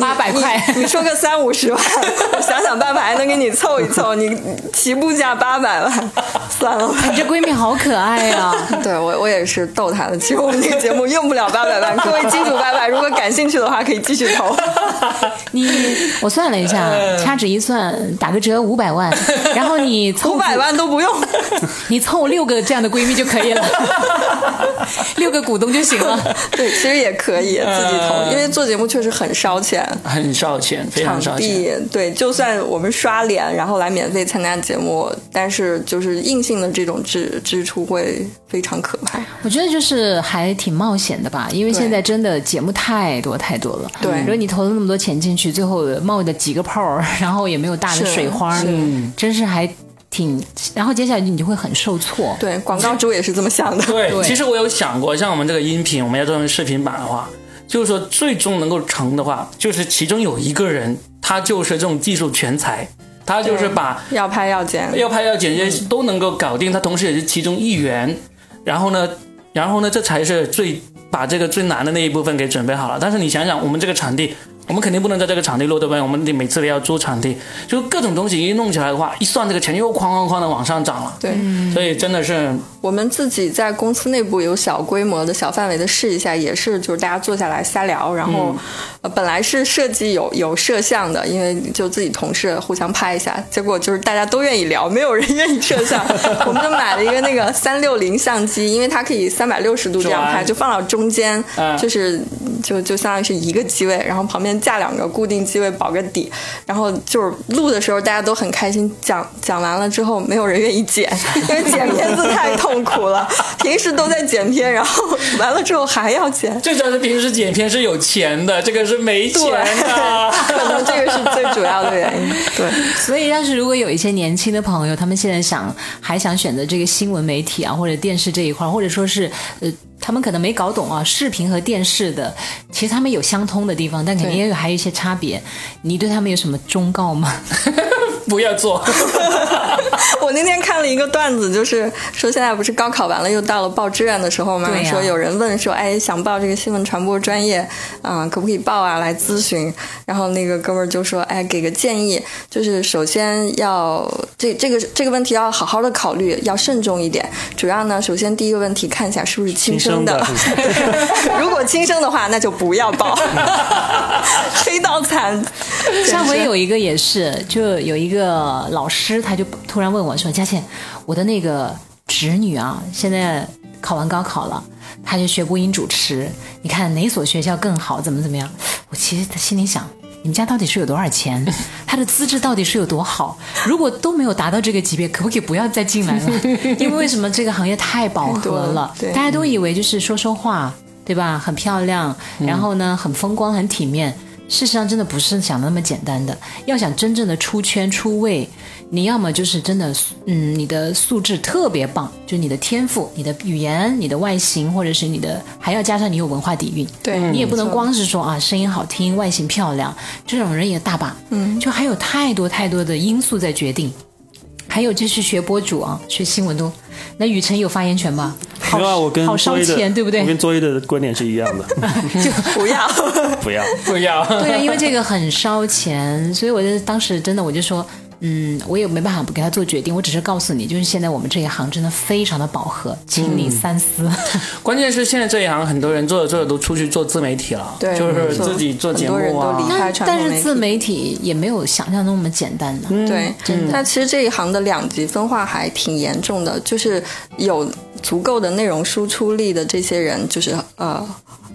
八百块，你说个三。五十万，我想想办法还能给你凑一凑。你起步价八百万，算了吧。你这闺蜜好可爱呀！*laughs* 对我，我也是逗她的。其实我们这个节目用不了八百万。*laughs* 各位金主爸爸，如果感兴趣的话，可以继续投。你，我算了一下，掐指一算，打个折五百万，然后你五百万都不用，你凑六个这样的闺蜜就可以了，六个股东就行了。*laughs* 对，其实也可以自己投，因为做节目确实很烧钱，很烧钱，非常。场地对，就算我们刷脸，然后来免费参加节目，但是就是硬性的这种支支出会非常可怕。我觉得就是还挺冒险的吧，因为现在真的节目太多太多了。对，如果你投了那么多钱进去，最后冒的几个泡，*laughs* 然后也没有大的水花，嗯，真是还挺。然后接下来你就会很受挫。对，广告主也是这么想的。对，其实我有想过，像我们这个音频，我们要做成视频版的话。就是说，最终能够成的话，就是其中有一个人，他就是这种技术全才，他就是把要拍要剪、要拍要剪这些都能够搞定，他同时也是其中一员。然后呢，然后呢，这才是最把这个最难的那一部分给准备好了。但是你想想，我们这个场地。我们肯定不能在这个场地录，对不对？我们得每次都要租场地，就各种东西一弄起来的话，一算这个钱又哐哐哐的往上涨了。对，所以真的是我们自己在公司内部有小规模的小范围的试一下，也是就是大家坐下来瞎聊，然后呃本来是设计有有摄像的，因为就自己同事互相拍一下，结果就是大家都愿意聊，没有人愿意摄像，*laughs* 我们就买了一个那个三六零相机，因为它可以三百六十度这样拍，就放到中间，就是就就相当于是一个机位，然后旁边架两个固定机位保个底，然后就是录的时候大家都很开心，讲讲完了之后没有人愿意剪，因为剪片子太痛苦了，*laughs* 平时都在剪片，然后完了之后还要剪。最主要是平时剪片是有钱的，这个是没钱的，*laughs* 可能这个是最主要的原因。对，所以要是如果有一些年轻的朋友，他们现在想还想选择这个新闻媒体啊，或者电视这一块，或者说是呃。他们可能没搞懂啊，视频和电视的，其实他们有相通的地方，但肯定也有还有一些差别。你对他们有什么忠告吗？*laughs* 不要做。*laughs* 我那天看了一个段子，就是说现在不是高考完了，又到了报志愿的时候嘛。说有人问说，哎，想报这个新闻传播专业，啊，可不可以报啊？来咨询。然后那个哥们儿就说，哎，给个建议，就是首先要这这个这个问题要好好的考虑，要慎重一点。主要呢，首先第一个问题，看一下是不是亲生的。*laughs* *laughs* 如果亲生的话，那就不要报。黑到惨。上回有一个也是，就有一个老师，他就突然问我说：“佳倩，我的那个侄女啊，现在考完高考了，她就学播音主持，你看哪所学校更好？怎么怎么样？”我其实心里想，你们家到底是有多少钱？*laughs* 他的资质到底是有多好？如果都没有达到这个级别，可不可以不要再进来了？因为为什么这个行业太饱和了？*laughs* 大家都以为就是说说话，对吧？很漂亮，然后呢，很风光，很体面。事实上，真的不是想的那么简单的。要想真正的出圈出位，你要么就是真的，嗯，你的素质特别棒，就你的天赋、你的语言、你的外形，或者是你的，还要加上你有文化底蕴。对你也不能光是说啊，声音好听、外形漂亮，这种人也大把。嗯，就还有太多太多的因素在决定。还有就是学博主啊，学新闻都，那雨辰有发言权吧？没有啊，我跟好烧钱，对不对？我跟作业的观点是一样的，*laughs* 就不要不要 *laughs* 不要。*laughs* 对啊，因为这个很烧钱，所以我就当时真的我就说。嗯，我也没办法不给他做决定，我只是告诉你，就是现在我们这一行真的非常的饱和，请你三思。*laughs* 关键是现在这一行很多人做着做着都出去做自媒体了，对，就是自己做节目啊。但是自媒体也没有想象中那么简单的，对，真的。但其实这一行的两极分化还挺严重的，就是有足够的内容输出力的这些人，就是呃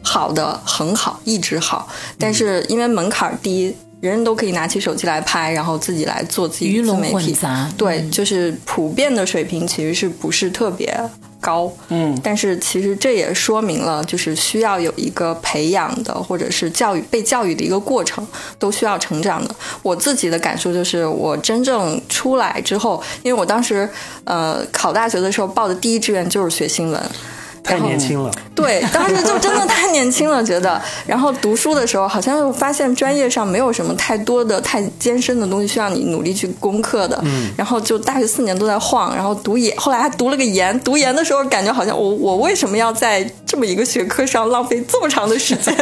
好的很好，一直好，但是因为门槛低。人人都可以拿起手机来拍，然后自己来做自己自媒体。对，就是普遍的水平其实是不是特别高？嗯，但是其实这也说明了，就是需要有一个培养的，或者是教育被教育的一个过程，都需要成长的。我自己的感受就是，我真正出来之后，因为我当时呃考大学的时候报的第一志愿就是学新闻。太年轻了，对，当时就真的太年轻了，觉得。然后读书的时候，好像又发现专业上没有什么太多的、太艰深的东西需要你努力去攻克的。嗯。然后就大学四年都在晃，然后读研，后来还读了个研。读研的时候，感觉好像我我为什么要在这么一个学科上浪费这么长的时间？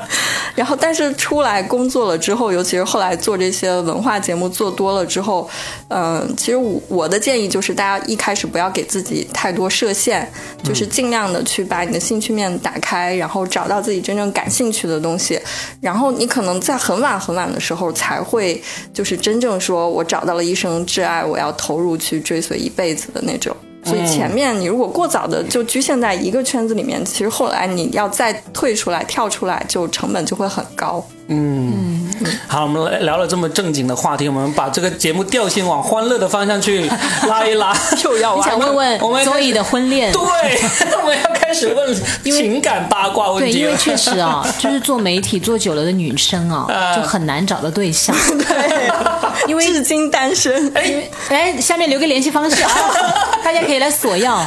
*laughs* 然后，但是出来工作了之后，尤其是后来做这些文化节目做多了之后，嗯，其实我我的建议就是，大家一开始不要给自己太多设限，就是尽量。的去把你的兴趣面打开，然后找到自己真正感兴趣的东西，然后你可能在很晚很晚的时候才会，就是真正说我找到了一生挚爱，我要投入去追随一辈子的那种。所以前面你如果过早的就局限在一个圈子里面，其实后来你要再退出来、跳出来，就成本就会很高。嗯，好，我们聊了这么正经的话题，我们把这个节目调性往欢乐的方向去 *laughs* 拉一拉。又要想问问我们周易的婚恋，对，*laughs* 我们要开始问情感八卦问题。对，因为确实啊，就是做媒体做久了的女生啊，*laughs* 就很难找到对象。对，因为至今单身。哎哎，下面留个联系方式啊，大家可以来索要。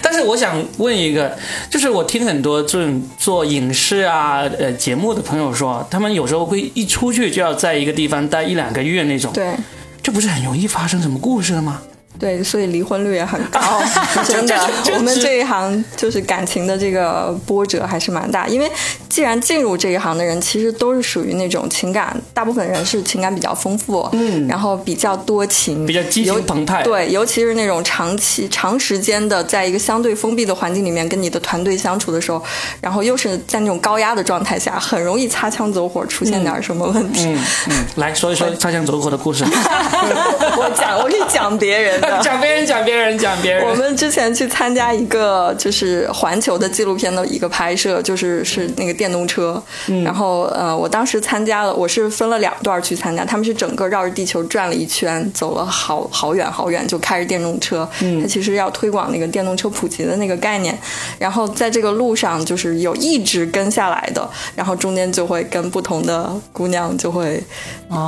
但是我想问一个，就是我听很多这种做影视啊呃节目的朋友说，他们。有时候会一出去就要在一个地方待一两个月那种，对，这不是很容易发生什么故事的吗？对，所以离婚率也很高，*laughs* 真的。我们这一行就是感情的这个波折还是蛮大，因为既然进入这一行的人，其实都是属于那种情感，大部分人是情感比较丰富，嗯，然后比较多情，比较激情澎湃。对，尤其是那种长期、长时间的在一个相对封闭的环境里面跟你的团队相处的时候，然后又是在那种高压的状态下，很容易擦枪走火，出现点什么问题。嗯嗯，来说一说擦枪走火的故事。*laughs* 我讲，我可以讲别人。的。*laughs* 讲别人，讲别人，讲别人。我们之前去参加一个就是环球的纪录片的一个拍摄，就是是那个电动车。嗯、然后呃，我当时参加了，我是分了两段去参加，他们是整个绕着地球转了一圈，走了好好远好远，就开着电动车。嗯，它其实要推广那个电动车普及的那个概念。然后在这个路上，就是有一直跟下来的，然后中间就会跟不同的姑娘就会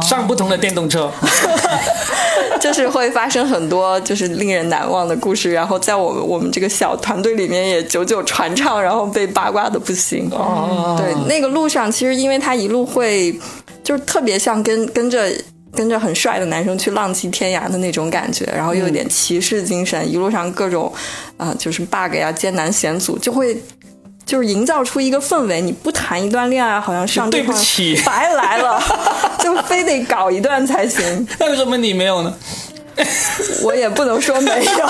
上不同的电动车。*laughs* 就是会发生很多就是令人难忘的故事，然后在我们我们这个小团队里面也久久传唱，然后被八卦的不行。哦，对，那个路上其实因为他一路会就是特别像跟跟着跟着很帅的男生去浪迹天涯的那种感觉，然后又有点骑士精神，一路上各种啊、呃就是 bug 呀、艰难险阻，就会。就是营造出一个氛围，你不谈一段恋爱，好像上对不起 *laughs* 白来了，就非得搞一段才行。*laughs* 那为什么你没有呢？我也不能说没有，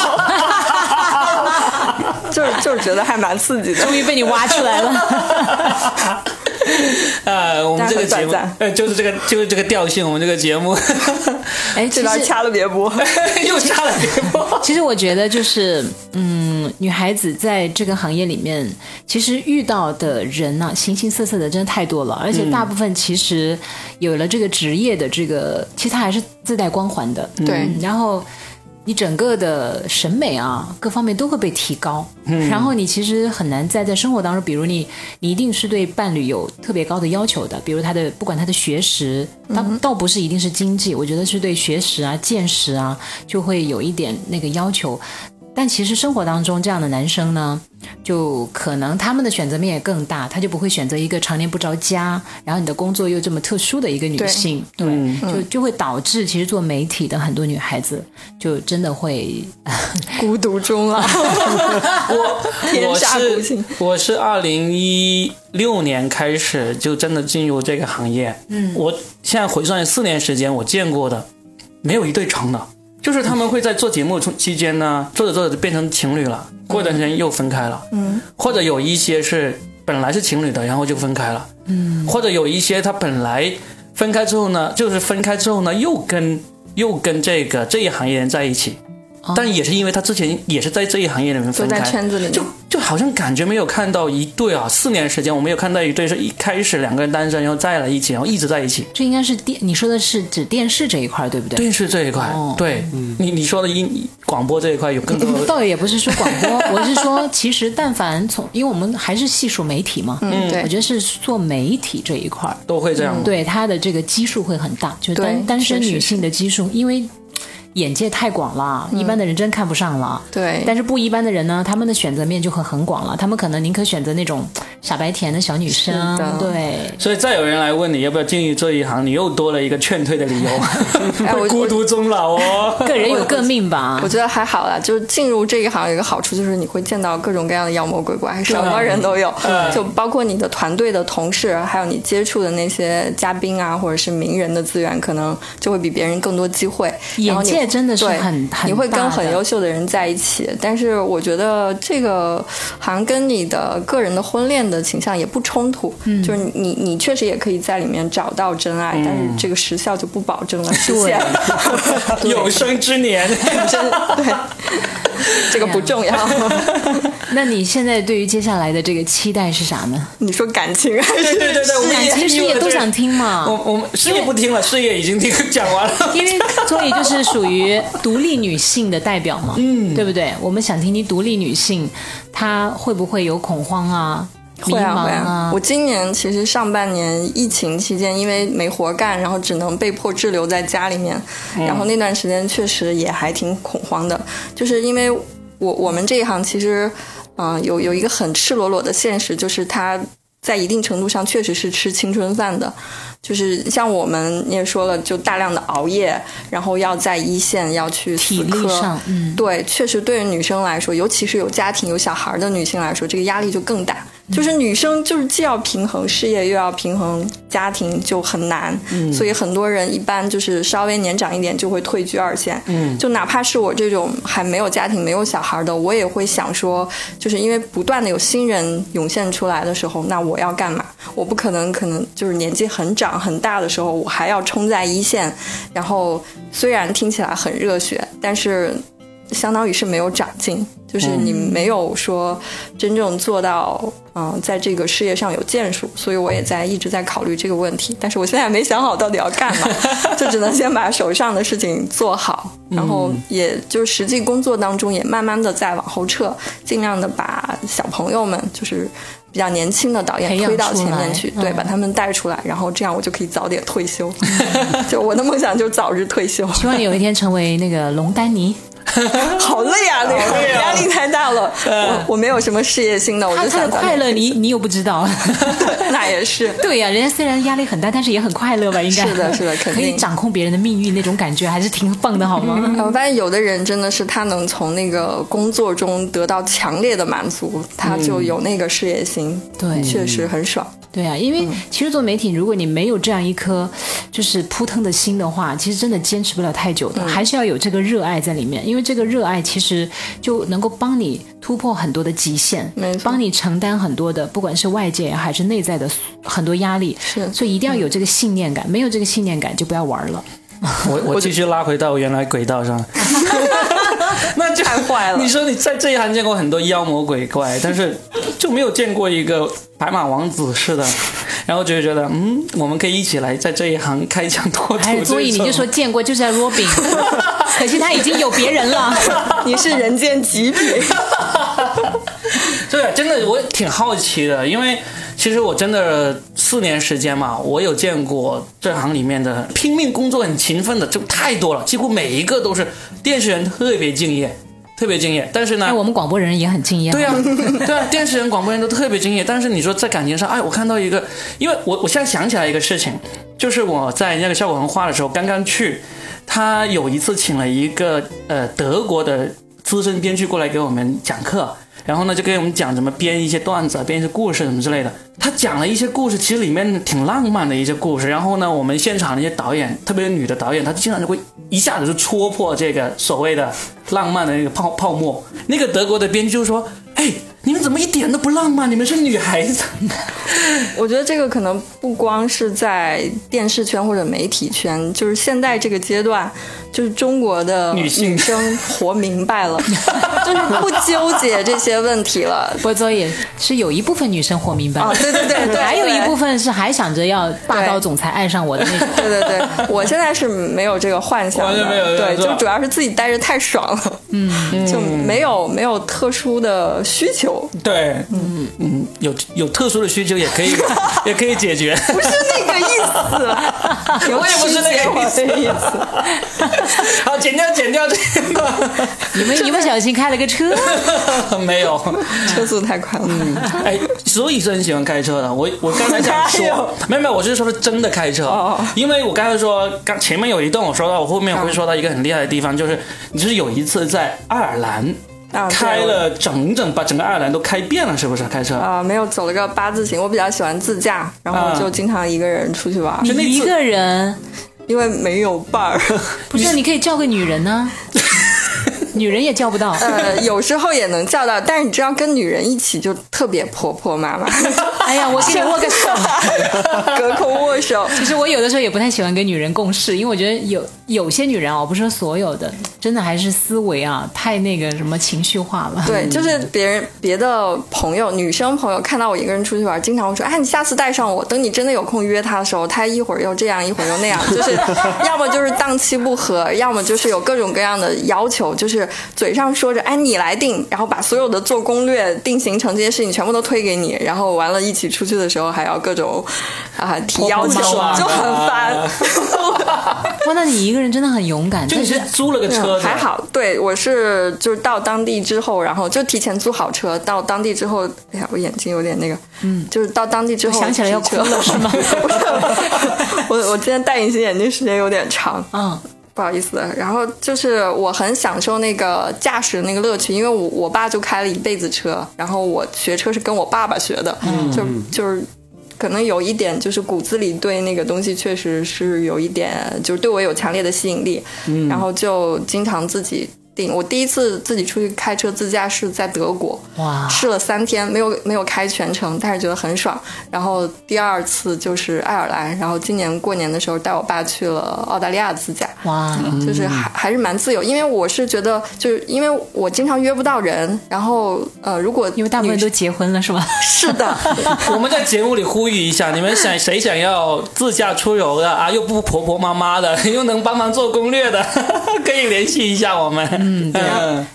*laughs* 就是就是觉得还蛮刺激的。终于被你挖出来了。*laughs* 呃，我们这个节目呃，就是这个，就是这个调性，我们这个节目哎，这其实段掐了别播。*laughs* 又掐了别播。其实我觉得就是，嗯，女孩子在这个行业里面，其实遇到的人呐、形形色色的真的太多了，而且大部分其实有了这个职业的这个，其实它还是自带光环的。对嗯然后你整个的审美啊，各方面都会被提高。嗯，然后你其实很难再在生活当中，比如你，你一定是对伴侣有特别高的要求的，比如他的不管他的学识，他倒不是一定是经济，我觉得是对学识啊、见识啊，就会有一点那个要求。但其实生活当中这样的男生呢，就可能他们的选择面也更大，他就不会选择一个常年不着家，然后你的工作又这么特殊的一个女性，对，就就会导致其实做媒体的很多女孩子就真的会 *laughs* 孤独终老，*laughs* 我我是。我是二零一六年开始就真的进入这个行业。嗯，我现在回算四年时间，我见过的没有一对成的，就是他们会在做节目中期间呢，做着做着就变成情侣了，过一段时间又分开了。嗯，或者有一些是本来是情侣的，然后就分开了。嗯，或者有一些他本来分开之后呢，就是分开之后呢，又跟又跟这个这一行业人在一起。但也是因为他之前也是在这一行业里面分开，圈子里就好像感觉没有看到一对啊，四年时间我没有看到一对是一开始两个人单身，然后在了一起，然后一直在一起。这应该是电，你说的是指电视这一块对不对？电视这一块，哦。对，你你说的音广播这一块有更多倒也不是说广播，*laughs* 我是说，其实但凡从，因为我们还是细数媒体嘛，嗯，对。我觉得是做媒体这一块儿，都会这样。对它的这个基数会很大，就是单单身女性的基数，因为眼界太广了，一般的人真看不上了。对但是不一般的人呢，他们的选择面就很很广了，他们可能宁可选择那种傻白甜的小女生，对。所以再有人来问你要不要进入这一行，你又多了一个劝退的理由，*laughs* 孤独终老哦。*laughs* 个人有各命吧我，觉得还好啦，就是进入这一行有一个好处，就是你会见到各种各样的妖魔鬼怪，什么人都有，嗯就包括你的团队的同事，还有你接触的那些嘉宾啊，或者是名人的资源，可能就会比别人更多机会。眼界真的是很很你会跟很优秀的人在一起，但是我觉得这个好像跟你的个人的婚恋的倾向也不冲突，嗯就是你你确实也可以在里面找到真爱，但是这个时效就不保证了实现。*laughs* 有生之年，真对，这个不重要。*laughs* 那你现在对于接下来的这个期待是啥呢？你说感情还是对对对对，我们感情事业都想听嘛。我我们事业不听了，事业已经听讲完了。因为所以就是属于独立女性的代表嘛，嗯，对不对？我们想听听独立女性，她会不会有恐慌啊、迷会啊茫会啊！我今年其实上半年疫情期间，因为没活干，然后只能被迫滞留在家里面，然后那段时间确实也还挺恐慌的，就是因为我我们这一行其实，嗯、有有一个很赤裸裸的现实，就是它在一定程度上确实是吃青春饭的，就是像我们你也说了，就大量的熬夜，然后要在一线要去体力死磕上，嗯，对，确实对于女生来说，尤其是有家庭有小孩的女性来说，这个压力就更大。就是女生就是既要平衡事业，又要平衡家庭，就很难。所以很多人一般就是稍微年长一点就会退居二线。嗯，就哪怕是我这种还没有家庭、没有小孩的，我也会想说，就是因为不断的有新人涌现出来的时候，那我要干嘛？我不可能可能就是年纪很长很大的时候，我还要冲在一线。然后虽然听起来很热血，但是相当于是没有长进，就是你没有说真正做到，嗯，在这个事业上有建树。所以我也在一直在考虑这个问题，但是我现在没想好到底要干嘛，*laughs* 就只能先把手上的事情做好，然后也就实际工作当中也慢慢的在往后撤，尽量的把小朋友们就是。比较年轻的导演推到前面去，对，把他们带出来，然后这样我就可以早点退休。就 *laughs* 我的梦想就是早日退休。希望你有一天成为那个龙丹尼。*laughs* 好累啊，那个压力太大了。我我没有什么事业心的，我就想快乐。你你又不知道，*laughs* 那也是。*laughs* 对呀，人家虽然压力很大，但是也很快乐吧？应该是的，是的，肯定可以掌控别人的命运，那种感觉还是挺棒的，好吗？我发现有的人真的是他能从那个工作中得到强烈的满足，他就有那个事业心，对，确实很爽。对啊，因为其实做媒体，如果你没有这样一颗就是扑腾的心的话，其实真的坚持不了太久的，还是要有这个热爱在里面。因为这个热爱其实就能够帮你突破很多的极限，帮你承担很多的，不管是外界还是内在的很多压力。是，所以一定要有这个信念感，没有这个信念感就不要玩了。*laughs* 我我继续拉回到原来轨道上。*laughs* 那就太坏了。你说你在这一行见过很多妖魔鬼怪，但是就没有见过一个白马王子似的，然后就觉得嗯，我们可以一起来在这一行开疆拓土。所以你就说见过就是在 Robin，*laughs* 可惜他已经有别人了，你是人间极品。对，真的我挺好奇的，因为其实我真的四年时间嘛，我有见过这行里面的拼命工作、很勤奋的就太多了，几乎每一个都是电视人，特别敬业，特别敬业。但是呢，我们广播人也很敬业。对啊，*laughs* 对啊，电视人、广播人都特别敬业。但是你说在感情上，哎，我看到一个，因为我我现在想起来一个事情，就是我在那个效果文化的时候刚刚去，他有一次请了一个呃德国的资深编剧过来给我们讲课。然后呢，就给我们讲怎么编一些段子、编一些故事什么之类的。他讲了一些故事，其实里面挺浪漫的一些故事。然后呢，我们现场那些导演，特别是女的导演，她经常就会一下子就戳破这个所谓的浪漫的那个泡泡沫。那个德国的编剧就说：“哎。”你们怎么一点都不浪漫？你们是女孩子。*laughs* 我觉得这个可能不光是在电视圈或者媒体圈，就是现在这个阶段，就是中国的女女生活明白了，*laughs* 就是不纠结这些问题了。我所以是有一部分女生活明白了，对对对对，还有一部分是还想着要霸道总裁爱上我的那种。对对对，我现在是没有这个幻想的，对，就主要是自己待着太爽了，嗯，就没有没有特殊的需求。对，嗯嗯，有有特殊的需求也可以，*laughs* 也可以解决。不是那个意思，*laughs* 我也不是那个意思。*laughs* 好，剪掉，剪掉这个。你们一不小心开了个车？没有，车速太快了。嗯，哎，所以是很喜欢开车的。我我刚才想说，没有没有，我是说的真的开车。哦因为我刚才说，刚前面有一段我说到，我后面会说到一个很厉害的地方，就是你是有一次在爱尔兰。开了整整把整个爱尔兰都开遍了，是不是？开车啊，没有走了个八字形。我比较喜欢自驾，然后就经常一个人出去玩。你一个人，因为没有伴儿。*laughs* 不是，你可以叫个女人呢。*laughs* 女人也叫不到，呃，有时候也能叫到，但是你知道，跟女人一起就特别婆婆妈妈。*laughs* 哎呀，我跟你握个手，*laughs* 隔空握手。其实我有的时候也不太喜欢跟女人共事，因为我觉得有有些女人啊，不是说所有的，真的还是思维啊太那个什么情绪化了。对，就是别人别的朋友，女生朋友看到我一个人出去玩，经常会说：“哎，你下次带上我。”等你真的有空约她的时候，她一会儿又这样，一会儿又那样，就是要么就是档期不合，要么就是有各种各样的要求，就是。嘴上说着，哎，你来定，然后把所有的做攻略、定行程这些事情全部都推给你，然后完了，一起出去的时候还要各种啊提要求，就很烦。哇，那你一个人真的很勇敢。就是租了个车，还好。对，我是就是到当地之后，然后就提前租好车，到当地之后，哎呀，我眼睛有点那个，嗯，就是到当地之后想起来要哭了是吗？*laughs* 我我今天戴隐形眼镜时间有点长，嗯。不好意思，然后就是我很享受那个驾驶的那个乐趣，因为我我爸就开了一辈子车，然后我学车是跟我爸爸学的，就就是可能有一点就是骨子里对那个东西确实是有一点，就是对我有强烈的吸引力，然后就经常自己。定。我第一次自己出去开车自驾是在德国，哇，试了三天，没有没有开全程，但是觉得很爽。然后第二次就是爱尔兰，然后今年过年的时候带我爸去了澳大利亚自驾，哇，就是还还是蛮自由。因为我是觉得，就是因为我经常约不到人，然后呃，如果因为大部分都结婚了是吧？*laughs* 是的，*laughs* 我们在节目里呼吁一下，你们想谁想要自驾出游的啊，又不婆婆妈妈的，*laughs* 又能帮忙做攻略的，可以联系一下我们。嗯，对。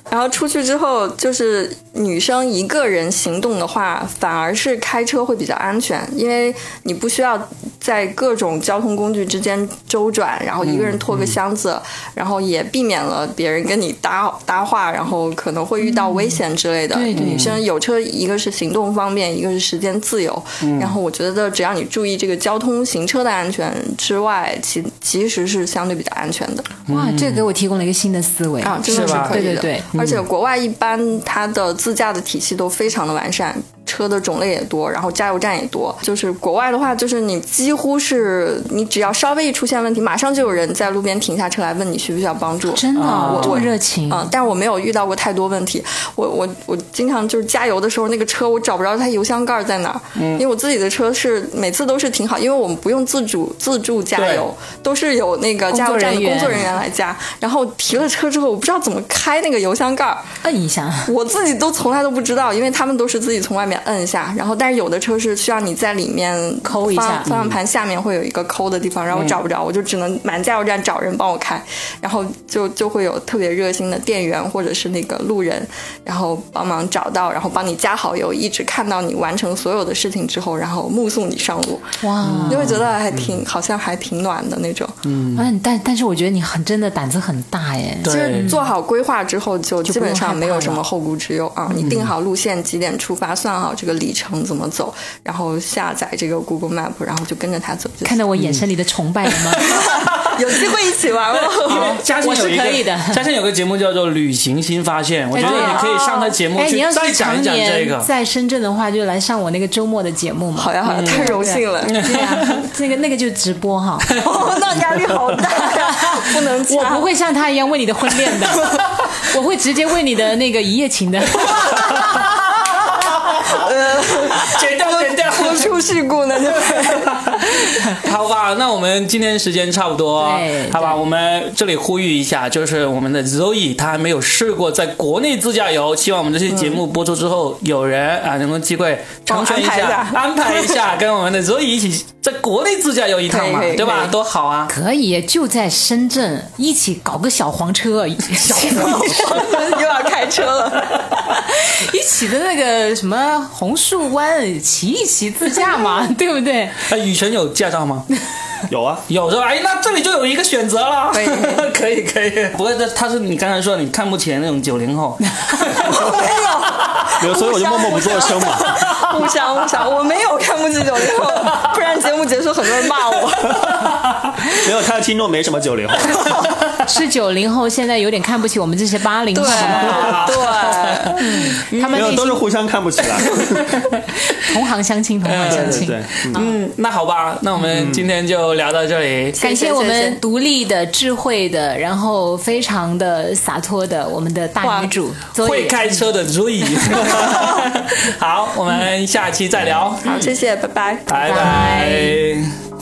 然后出去之后，就是女生一个人行动的话，反而是开车会比较安全，因为你不需要在各种交通工具之间周转，然后一个人拖个箱子，然后也避免了别人跟你搭搭话，然后可能会遇到危险之类的。对对女生有车，一个是行动方便，一个是时间自由。然后我觉得，只要你注意这个交通行车的安全之外，其其实是相对比较安全的。哇，这个给我提供了一个新的思维啊，真的是可以的。对对对，而且国外一般它的自驾的体系都非常的完善。车的种类也多，然后加油站也多。就是国外的话，就是你几乎是你只要稍微一出现问题，马上就有人在路边停下车来问你需不需要帮助。真的，我这么热情啊！但是我没有遇到过太多问题。我我我经常就是加油的时候，那个车我找不着它油箱盖在哪儿，因为我自己的车是每次都是停好，因为我们不用自主自助加油，都是有那个加油站的工作人员来加。然后提了车之后，我不知道怎么开那个油箱盖，摁一下。我自己都从来都不知道，因为他们都是自己从外面。摁一下，然后但是有的车是需要你在里面抠一下，方向盘下面会有一个抠的地方，然后我找不着，我就只能满加油站找人帮我开，然后就就会有特别热心的店员或者是那个路人，然后帮忙找到，然后帮你加好油，一直看到你完成所有的事情之后，然后目送你上路。哇，你会觉得还挺好像还挺暖的那种。嗯，但但是我觉得你很真的胆子很大耶。就是做好规划之后，就基本上没有什么后顾之忧啊。你定好路线，几点出发，算好。这个里程怎么走？然后下载这个 Google Map，然后就跟着它走。看到我眼神里的崇拜了吗？*laughs* 有机会一起玩吗？*laughs* 嘉欣有一个，嘉欣有个节目叫做《旅行新发现》，我觉得你可以上他节目去再讲一讲这个。在深圳的话，就来上我那个周末的节目嘛。好呀，好呀，太荣幸了。对呀，那个那个就直播哈。*laughs* 哦，那压力好大，不能。我不会像他一样问你的婚恋的，我会直接问你的那个一夜情的。呃，剪掉，剪掉，不出事故呢？*laughs* 好吧，那我们今天时间差不多，对，好吧，我们这里呼吁一下，就是我们的 Zoe 他还没有试过在国内自驾游，希望我们这期节目播出之后，有人啊能够机会成全一下，安排一下，跟我们的 Zoe 一起在国内自驾游一趟嘛，对吧？多好啊！可以，就在深圳一起搞个小黄车，*laughs* 小黄车又要开车了，*laughs* 一起的那个什么红树湾骑一骑自驾嘛，*laughs* 对不对？啊，雨辰有驾照吗？*laughs* 有啊，有是吧？哎，那这里就有一个选择了，可以，可以，*laughs* 可以。不过这他是你刚才说你看不起那种九零后，没有，没有，所以我就默默不作声嘛。不想不想，我没有看不起九零后，*laughs* 不然节目结束很多人骂我。没有，他的听众没什么九零后，是九零后，现在有点看不起我们这些八零后。对，*laughs* 他们都是互相看不起的，*laughs* 同行相亲，同行相亲。对，嗯，那好吧，那我们今天就聊到这里。感谢我们独立的、智慧的，然后非常的洒脱的我们的大女主，会开车的 Zoe。*laughs* 好，我们下期再聊。好，谢谢，拜拜，拜拜。